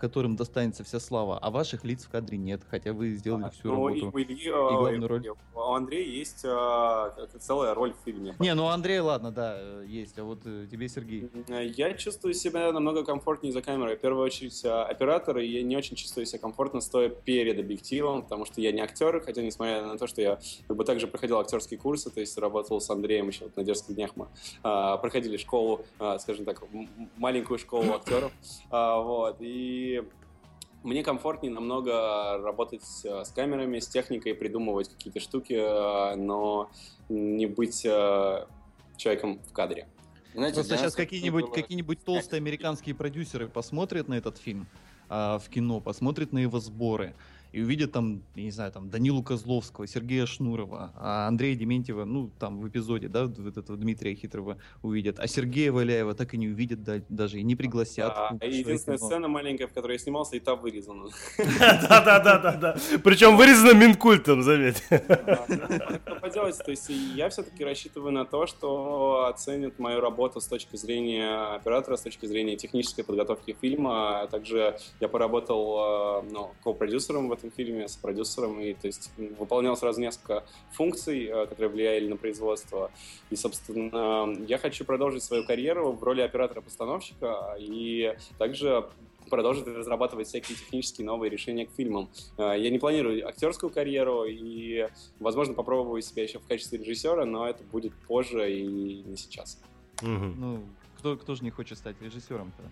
которым достанется вся слава, а ваших лиц в кадре нет, хотя вы сделали а, всю ну, работу. И, и, и,
главную роль. У Андрея есть а, целая роль в фильме.
Не, ну у Андрея, ладно, да, есть, а вот э, тебе, Сергей.
Я чувствую себя намного комфортнее за камерой. В первую очередь оператор, и я не очень чувствую себя комфортно, стоя перед объективом, потому что я не актер, хотя несмотря на то, что я как бы также проходил актерские курсы, то есть работал с Андреем еще вот на дерзких днях мы а, проходили школу, а, скажем так, маленькую школу актеров, а, вот, и мне комфортнее намного работать э, с камерами, с техникой, придумывать какие-то штуки, э, но не быть э, человеком в кадре.
Знаете, Просто сейчас какие-нибудь было... какие толстые американские продюсеры посмотрят на этот фильм а, в кино, посмотрят на его сборы, и увидят там, я не знаю, там Данилу Козловского, Сергея Шнурова, а Андрея Дементьева, ну, там в эпизоде, да, вот этого Дмитрия Хитрого увидят, а Сергея Валяева так и не увидят да, даже, и не пригласят.
А, единственная сцена маленькая, в которой я снимался, и та вырезана.
Да-да-да-да-да. Причем вырезана Минкультом, заметь.
Поделать, то есть я все-таки рассчитываю на то, что оценят мою работу с точки зрения оператора, с точки зрения технической подготовки фильма. Также я поработал ну, ко-продюсером в этом фильме с продюсером, и то есть выполнял сразу несколько функций, э, которые влияли на производство. И, собственно, я хочу продолжить свою карьеру в роли оператора-постановщика и также продолжить разрабатывать всякие технические новые решения к фильмам. Э, я не планирую актерскую карьеру и, возможно, попробую себя еще в качестве режиссера, но это будет позже и не сейчас.
Угу. Ну, кто, кто же не хочет стать режиссером-то?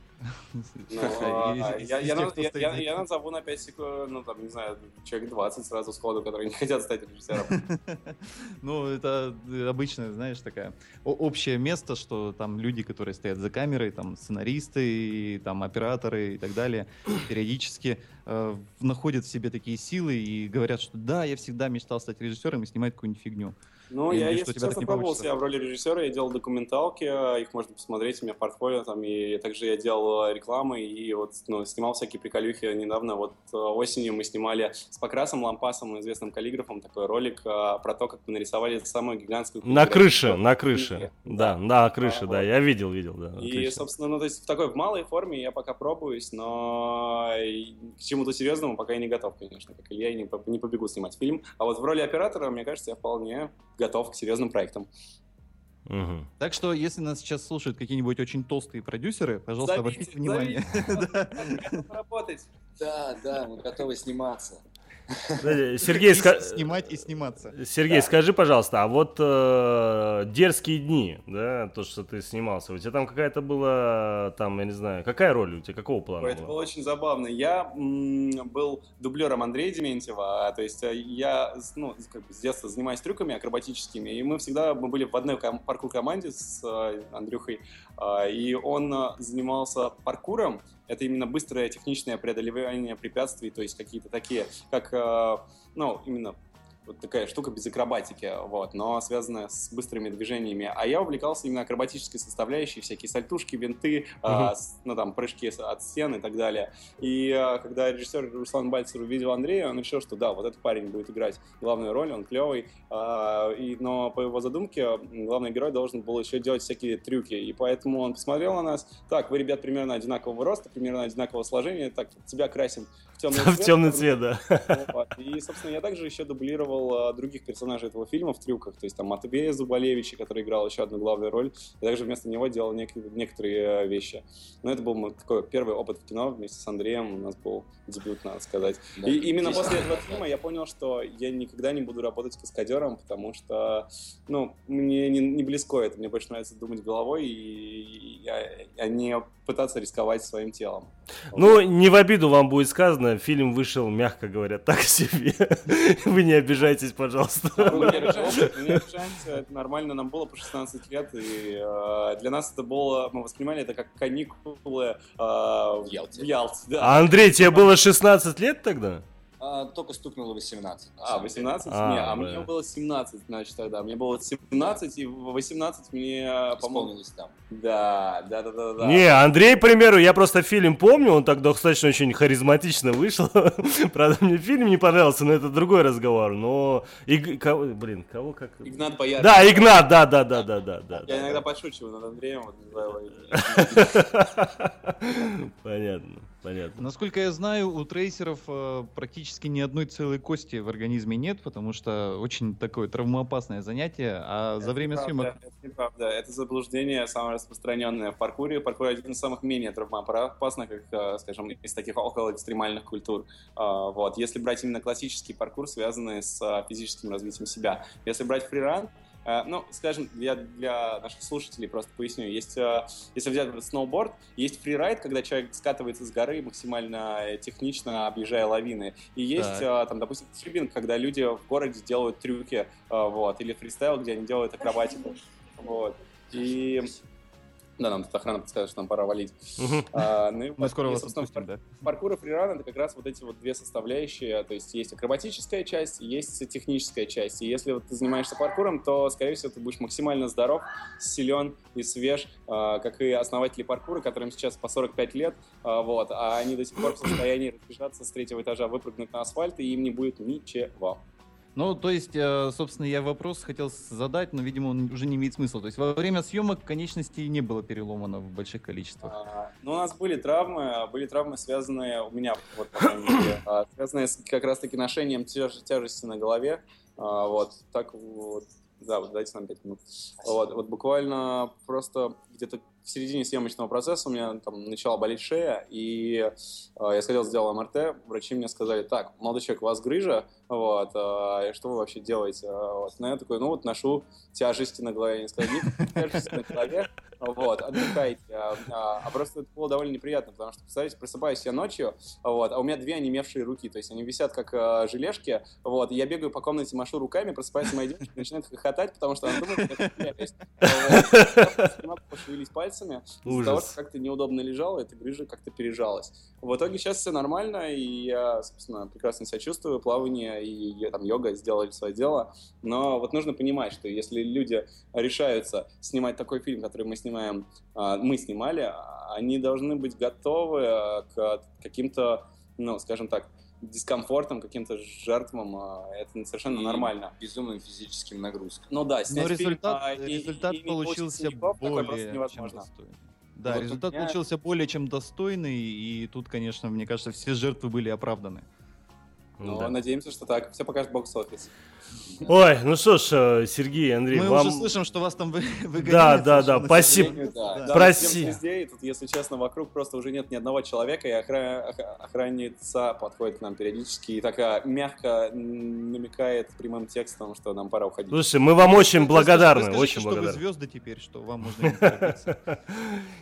Ну, а, я назову на 5 секунд, ну, там, не знаю, человек 20 сразу сходу, которые не хотят стать режиссером.
Ну, это обычно, знаешь, такая общее место, что там люди, которые стоят за камерой, там, сценаристы, там, операторы и так далее, периодически э, находят в себе такие силы и говорят, что да, я всегда мечтал стать режиссером и снимать какую-нибудь фигню.
Ну, я, если честно, пробовал себя в роли режиссера, я делал документалки, их можно посмотреть у меня портфолио, там, и также я делал рекламы, и вот, ну, снимал всякие приколюхи. Недавно, вот э, осенью мы снимали с Покрасом Лампасом, известным каллиграфом, такой ролик а, про то, как мы нарисовали самую гигантскую...
На крыше, на крыше, да, да, на крыше, да, я видел, видел, да.
И, собственно, ну, то есть в такой в малой форме я пока пробуюсь, но к чему-то серьезному пока я не готов, конечно, как Илья, я не побегу снимать фильм, а вот в роли оператора, мне кажется, я вполне готов к серьезным проектам.
Мгм.
Так что, если нас сейчас слушают какие-нибудь очень толстые продюсеры, пожалуйста, обратите внимание.
Работать.
Да, да, мы готовы сниматься.
Подожди, Сергей, ска-
Снимать и сниматься.
Сергей, скажи, пожалуйста, а вот э, дерзкие дни, да, то, что ты снимался, у тебя там какая-то была, там, я не знаю, какая роль у тебя, какого плана
Ой, Это было очень забавно. Я м, был дублером Андрея Дементьева, а, то есть э, я с- ну, как бы с детства занимаюсь трюками акробатическими, и мы всегда мы были в одной ком- паркур-команде с э, Андрюхой, и он э, занимался паркуром, это именно быстрое техничное преодолевание препятствий, то есть какие-то такие, как, э, ну, именно вот такая штука без акробатики, вот, но связанная с быстрыми движениями. А я увлекался именно акробатической составляющей, всякие сальтушки, винты, с- ну там прыжки от стен и так далее. И а, когда режиссер Руслан Бальцер увидел Андрея, он решил, что да, вот этот парень будет играть главную роль, он клевый. А, и, но по его задумке главный герой должен был еще делать всякие трюки. И поэтому он посмотрел на нас. Так, вы, ребят, примерно одинакового роста, примерно одинакового сложения. Так, тебя красим в темный
В темный цвет, да.
И, собственно, я также еще дублировал а, других персонажей этого фильма в трюках. То есть там Матвея Зубалевича, который играл еще одну главную роль. Я также вместо него делал нек- некоторые э, вещи. Но это был мой такой первый опыт в кино вместе с Андреем. У нас был дебют, надо сказать.
Да.
И именно после этого фильма я понял, что я никогда не буду работать каскадером, потому что, ну, мне не, не близко это. Мне больше нравится думать головой и, и- а не пытаться рисковать своим телом.
Ну, не в обиду вам будет сказано, фильм вышел, мягко говоря, так себе. Вы не обижайтесь, пожалуйста.
Мы обижаемся, мы обижаемся, это нормально, нам было по 16 лет, и э, для нас это было, мы воспринимали это как каникулы э, в
Ялте.
В Ялте, да.
А Андрей, тебе было 16 лет тогда?
А, только стукнуло 18. на
А,
самом деле.
18?
А,
не, а мне было 17, значит, тогда. Мне было 17, и в 18 мне, по-моему...
Исполнилось там.
Да, да, да, да, да.
Не, Андрей, к примеру, я просто фильм помню, он так достаточно очень харизматично вышел. Правда, мне фильм не понравился, но это другой разговор. Но, Иг- кого- блин, кого как...
Игнат Боярин.
Да, Игнат, да, да, да, да, да, да.
Я
да,
иногда
да.
подшучиваю над Андреем, вот.
Понятно, понятно.
Насколько я знаю, у трейсеров э, практически ни одной целой кости в организме нет, потому что очень такое травмоопасное занятие, а за время
Неправда,
съемок...
Это неправда. Это заблуждение самое распространенное в паркуре. Паркур один из самых менее травмоопасных, как, э, скажем, из таких около экстремальных культур. А, Вот. Если брать именно классический паркур, связанный с а, физическим развитием себя. Если брать фриран, э, ну, скажем, я для наших слушателей просто поясню. Есть, э, если взять сноуборд, есть фрирайд, когда человек скатывается с горы максимально э, технично, объезжая лавины. И есть,
Так.
э, там, допустим, трибинг, когда люди в городе делают трюки, э, вот, или фристайл, где они делают акробатику. Вот. И... Да, нам тут охрана подсказывает, что нам пора валить.
Мгм.
А, ну и
Мы скоро
и,
вас отпустим, да?
паркур и фриран это как раз вот эти вот две составляющие, то есть есть акробатическая часть, есть техническая часть. И если вот ты занимаешься паркуром, то, скорее всего, ты будешь максимально здоров, силен и свеж, а, как и основатели паркура, которым сейчас по 45 лет, а, вот, а они до сих пор в состоянии разбежаться с третьего этажа, выпрыгнуть на асфальт, и им не будет ничего.
Ну, то есть, э, собственно, я вопрос хотел задать, но, видимо, он уже не имеет смысла. То есть, во время съемок конечностей не было переломано в больших количествах.
А, Ну, у нас были травмы, а, были травмы, связанные, у меня, вот, по крайней мере, а, связанные с как раз-таки ношением тяж- тяжести на голове. А, Вот, так вот, да, вот дайте нам 5 минут. Вот, вот буквально просто где-то в середине съемочного процесса у меня там начала болеть шея, и а, я сходил, сделал МРТ, врачи мне сказали, так, молодой человек, у вас грыжа, вот, и что вы вообще делаете? А, Вот, ну, я такой, ну, вот ношу тяжести на голове, они сказали, «Нет тяжести на голове, вот, отдыхайте. А, а- а просто это было довольно неприятно, потому что, представляете, просыпаюсь я ночью, вот, а у меня две онемевшие руки, то есть они висят как а, желешки, вот, я бегаю по комнате, машу руками, просыпается моя девушка, начинает хохотать, потому что она думает, что я могу пошевелить пальцами, из-за того, что как-то неудобно лежала, эта грыжа как-то пережалась. В итоге сейчас все нормально, и я, собственно, прекрасно себя чувствую, плавание и там йога сделали свое дело, но вот нужно понимать, что если люди решаются снимать такой фильм, который мы снимаем, а, мы снимали, а, они должны быть готовы а, к каким-то, ну, скажем так, дискомфортам, каким-то жертвам, а, это совершенно
И
нормально.
Безумным физическим нагрузкам.
Ну да,
Но
снять фильм,
результат,
и-
результат
и получить
получился более чем достойный. Да,
Вот
результат
меня-
получился более чем достойный, и тут, конечно, мне кажется, все жертвы были оправданы.
Но
Да.
надеемся, что так. Все покажет бокс-офис.
Ой, ну что ж, э, Сергей, Андрей,
Мы
вам...
уже слышим, что вас там вы,
Да,
выгоняют.
да, да,
совершенно
спасибо.
Да,
Да.
да, везде, тут, если честно, вокруг просто уже нет ни одного человека, и охра- ох- охранница подходит к нам периодически и такая мягко намекает прямым текстом, что нам пора уходить.
Слушай, мы вам очень
Вы
благодарны,
скажите,
очень
что
благодарны.
вы звезды теперь, что вам можно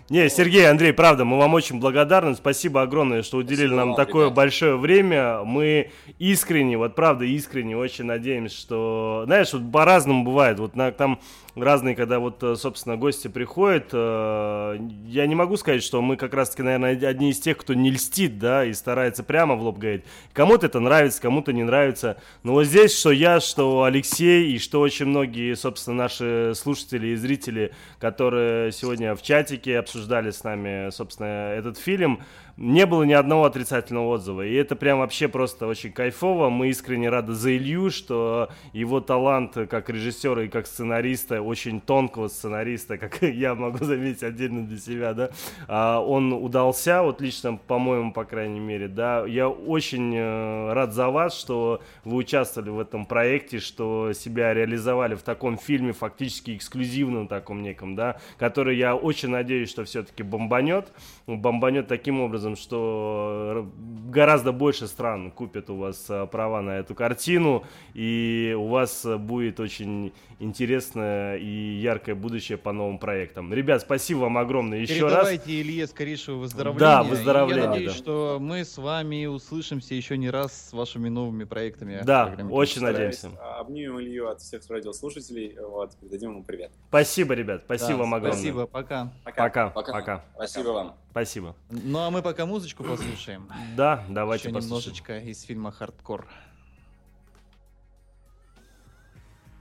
не
Сергей, Андрей, правда, мы вам очень благодарны. Спасибо огромное, что уделили
Спасибо
нам
вам,
такое
ребят.
большое время. Мы искренне, вот правда, искренне очень надеемся, что, знаешь, вот по-разному бывает. Вот на, там разные, когда вот, э, собственно, гости приходят. э, Я не могу сказать, что мы как раз-таки, наверное, одни из тех, кто не льстит, да, и старается прямо в лоб говорить. Кому-то это нравится, кому-то не нравится. Но вот здесь, что я, что Алексей, и что очень многие, собственно, наши слушатели и зрители, которые сегодня в чатике обсуждали с нами, собственно, этот фильм, не было ни одного отрицательного отзыва. И это прям вообще просто очень кайфово. Мы искренне рады за Илью, что его талант как режиссера и как сценариста, очень тонкого сценариста, как я могу заметить отдельно для себя, да, а, он удался, вот лично, по-моему, по крайней мере, да. Я очень э, рад за вас, что вы участвовали в этом проекте, что себя реализовали в таком фильме, фактически эксклюзивном таком неком, да, который я очень надеюсь, что все-таки бомбанет, бомбанет таким образом, что э, гораздо больше стран купят у вас э, права на эту картину, и у вас будет очень интересное и яркое будущее по новым проектам. Ребят, спасибо вам огромное еще раз.
Передавайте Илье скорейшего выздоровления.
Да, выздоровления,
Я надеюсь,
да.
что мы с вами услышимся еще не раз с вашими новыми проектами.
Да, очень надеемся.
Обнимем Илью от всех радиослушателей, вот, передадим ему привет.
Спасибо, ребят, спасибо
Да,
вам огромное.
Спасибо, пока.
Пока,
Пока.
пока,
Спасибо вам.
спасибо.
Ну а мы пока музычку послушаем.
Да, давайте
Еще
послушаем.
немножечко из фильма «Хардкор».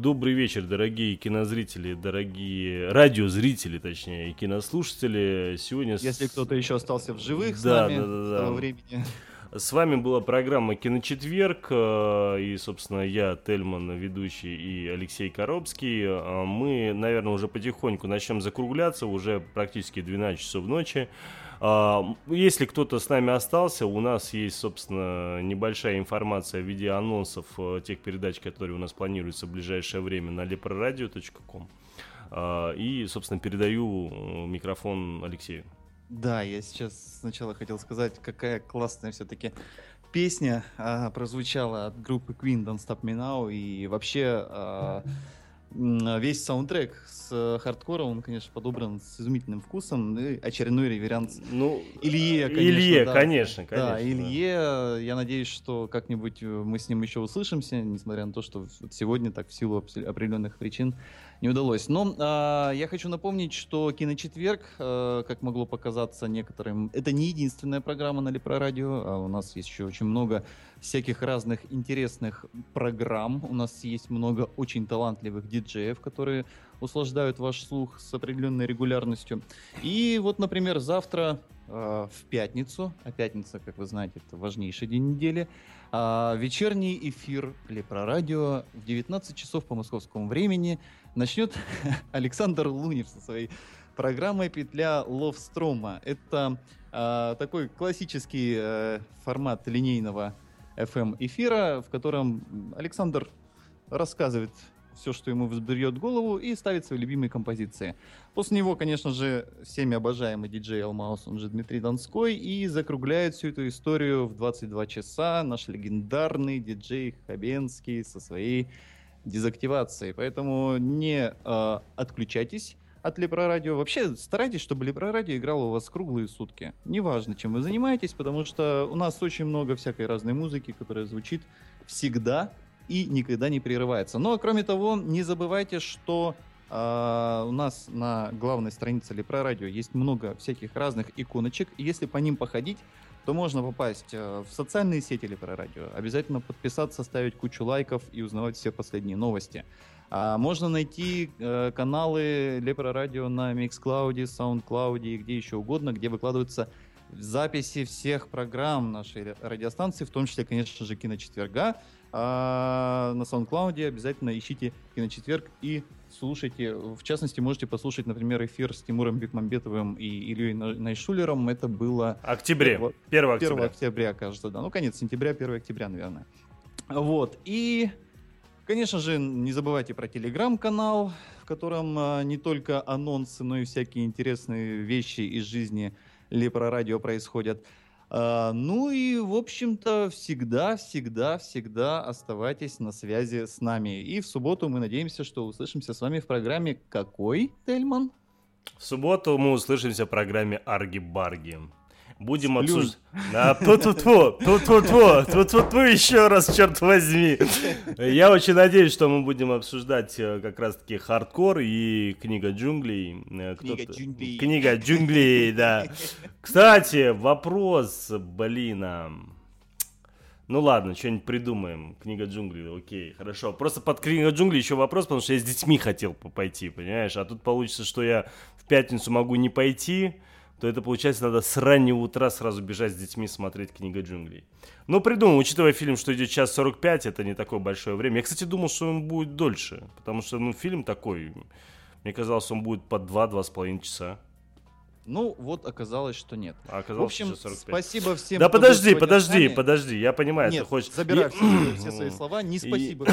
добрый вечер, дорогие кинозрители, дорогие радиозрители, точнее, и кинослушатели. Сегодня с-
Если кто-то еще остался в живых с
Да,
нами
да, да,
с
да.
того времени.
С вами была программа «Киночетверг», э, и, собственно, я, Тельман, ведущий, и Алексей Коробский. Э, Мы, наверное, уже потихоньку начнем закругляться, уже практически 12 часов ночи. А, Если кто-то с нами остался, у нас есть, собственно, небольшая информация в виде анонсов э, тех передач, которые у нас планируются в ближайшее время на leproradio.com. А, И, собственно, передаю э, микрофон Алексею.
Да, я сейчас сначала хотел сказать, какая классная все-таки песня а, прозвучала от группы Queen Don't Stop Me Now. И вообще а, весь саундтрек с э, хардкора, он, конечно, подобран с изумительным вкусом. И очередной реверанс
Ну,
Илье, конечно.
Илье,
да.
конечно, конечно.
Да, Илье, я надеюсь, что как-нибудь э, мы с ним еще услышимся, несмотря на то, что сегодня так в силу определенных причин не удалось. Но а, я хочу напомнить, что Киночетверг, э, как могло показаться некоторым, это не единственная программа на Лепро Радио, а у нас есть еще очень много всяких разных интересных программ. У нас есть много очень талантливых диджеев, которые услаждают ваш слух с определенной регулярностью. И вот, например, завтра э, в пятницу, а пятница, как вы знаете, это важнейший день недели, а, вечерний эфир Лепро Радио в 19 часов по московскому времени начнет Александр Лунев со своей программой «Петля Ловстрома». Это а, такой классический э, формат линейного FM-эфира, в котором Александр рассказывает все, что ему взберет голову, и ставит свои любимые композиции. После него, конечно же, всеми обожаемый диджей Алмаус, он же Дмитрий Донской, и закругляет всю эту историю в 22 часа наш легендарный диджей Хабенский со своей дезактивацией. Поэтому не э, отключайтесь от Лепро Радио. Вообще старайтесь, чтобы Лепро Радио играло у вас круглые сутки. Неважно, чем вы занимаетесь, потому что у нас очень много всякой разной музыки, которая звучит всегда и никогда не прерывается. Но, кроме того, не забывайте, что а, у нас на главной странице Лепро Радио есть много всяких разных иконочек, и если по ним походить, то можно попасть э, в социальные сети Лепро Радио, обязательно подписаться, ставить кучу лайков и узнавать все последние новости. А можно найти э, каналы Лепро Радио на Mixcloud, SoundCloud и где еще угодно, где выкладываются записи всех программ нашей ра- радиостанции, в том числе, конечно же, Киночетверга. А на SoundCloud обязательно ищите Киночетверг и слушайте. В частности, можете послушать, например, эфир с Тимуром Бекмамбетовым и Ильей На- Найшулером. Это было
Октябре.
Вот.
1
1
октября.
октября, кажется, да. Ну, конец сентября, 1 октября, наверное. Вот. И, конечно же, не забывайте про телеграм-канал, в котором а, не только анонсы, но и всякие интересные вещи из жизни Лепро Радио происходят. А, ну и, в общем-то, всегда, всегда, всегда оставайтесь на связи с нами. И в субботу мы надеемся, что услышимся с вами в программе «Какой, Тельман?»
В субботу мы услышимся в программе Арги-Барги. Будем обсуждать... Да, ту-ту-ту, ту-ту-ту, ту-ту-ту еще раз, черт возьми. Я очень надеюсь, что мы будем обсуждать э, как раз-таки хардкор и книга джунглей. Э,
Книга джунглей.
Книга джунглей, да. Кстати, вопрос, блин, а, ну ладно, что-нибудь придумаем. Книга джунглей, окей, хорошо. Просто под книга джунглей еще вопрос, потому что я с детьми хотел пойти, понимаешь? А тут получится, что я в пятницу могу не пойти, то это получается надо с раннего утра сразу бежать с детьми смотреть книга джунглей. Ну, придумал, учитывая фильм, что идет час 45, это не такое большое время. Я, кстати, думал, что он будет дольше, потому что, ну, фильм такой, мне казалось, он будет по 2-2,5 часа.
Ну, вот оказалось, что нет.
А
В
оказалось,
общем,
что 45.
спасибо всем.
Да подожди, подожди,
нами.
подожди, я понимаю,
Нет,
ты хочешь...
забираю
Я-
все, свои слова. Не
И-
спасибо.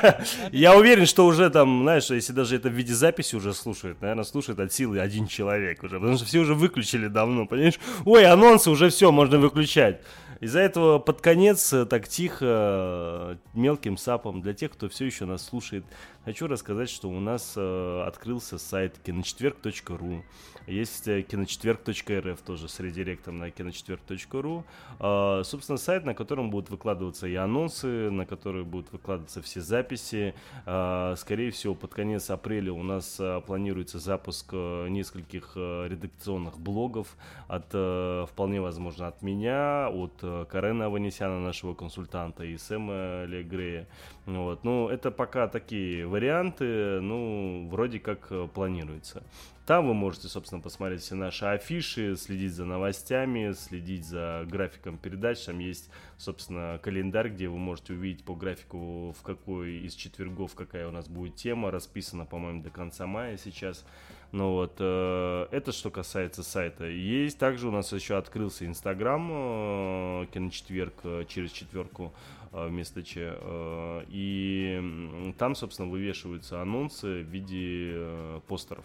Я уверен, что уже там, знаешь, если даже это в виде записи уже слушают, наверное, слушает от силы один человек уже, потому что все уже выключили давно, понимаешь? Ой, анонсы уже все, можно выключать. Из-за этого под конец э, так тихо, э, мелким сапом, для тех, кто все еще нас слушает, хочу рассказать, что у нас э, открылся сайт киночетверг.ру. Есть э, киночетверг.рф тоже с редиректом на киночетверг.ру. А, Собственно, сайт, на котором будут выкладываться и анонсы, на который будут выкладываться все записи. А, Скорее всего, под конец апреля у нас а, планируется запуск э, нескольких э, редакционных блогов от, э, вполне возможно, от меня, от э, Карена Аванесяна, нашего консультанта, и Сэма Легрея. Вот. Ну, это пока такие варианты, ну, вроде как э, планируется. Там вы можете, собственно, посмотреть все наши афиши, следить за новостями, следить за графиком передач. Там есть, собственно, календарь, где вы можете увидеть по графику, в какой из четвергов какая у нас будет тема. Расписано, по-моему, до конца мая сейчас. Ну вот, э, это что касается сайта. Есть также у нас еще открылся Инстаграм, э, киночетверг э, через четверку вместо Ч. э, И там, собственно, вывешиваются анонсы в виде э, постеров.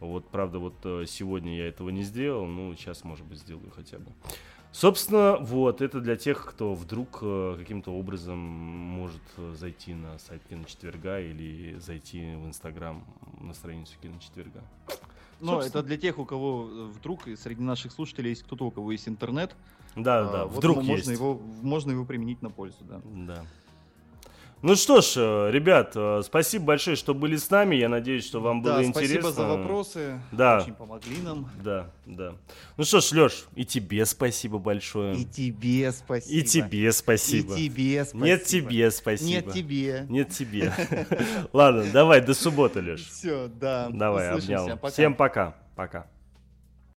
Вот, правда, вот э, сегодня я этого не сделал, ну, сейчас, может быть, сделаю хотя бы. Собственно, вот, это для тех, кто вдруг э, каким-то образом может э, зайти на сайт Киночетверга или зайти в Инстаграм на страницу Киночетверга.
Но
Собственно.
это для тех, у кого э, вдруг среди наших слушателей есть кто-то, у кого есть интернет.
Да,
а,
да,
вот
вдруг
можно
есть.
его можно его применить на пользу, да.
Да. Ну что ж, э, ребят, э, спасибо большое, что были с нами. Я надеюсь, что вам было
да,
интересно.
спасибо за вопросы.
Да.
Очень помогли нам.
Да, да. Ну что ж, Леш, и тебе спасибо большое.
И тебе спасибо.
И тебе спасибо.
И тебе спасибо.
Нет тебе спасибо.
Нет тебе.
Нет тебе. Ладно, давай, до субботы, Леш.
Все, да.
Давай, обнял.
Пока.
Всем пока. Пока.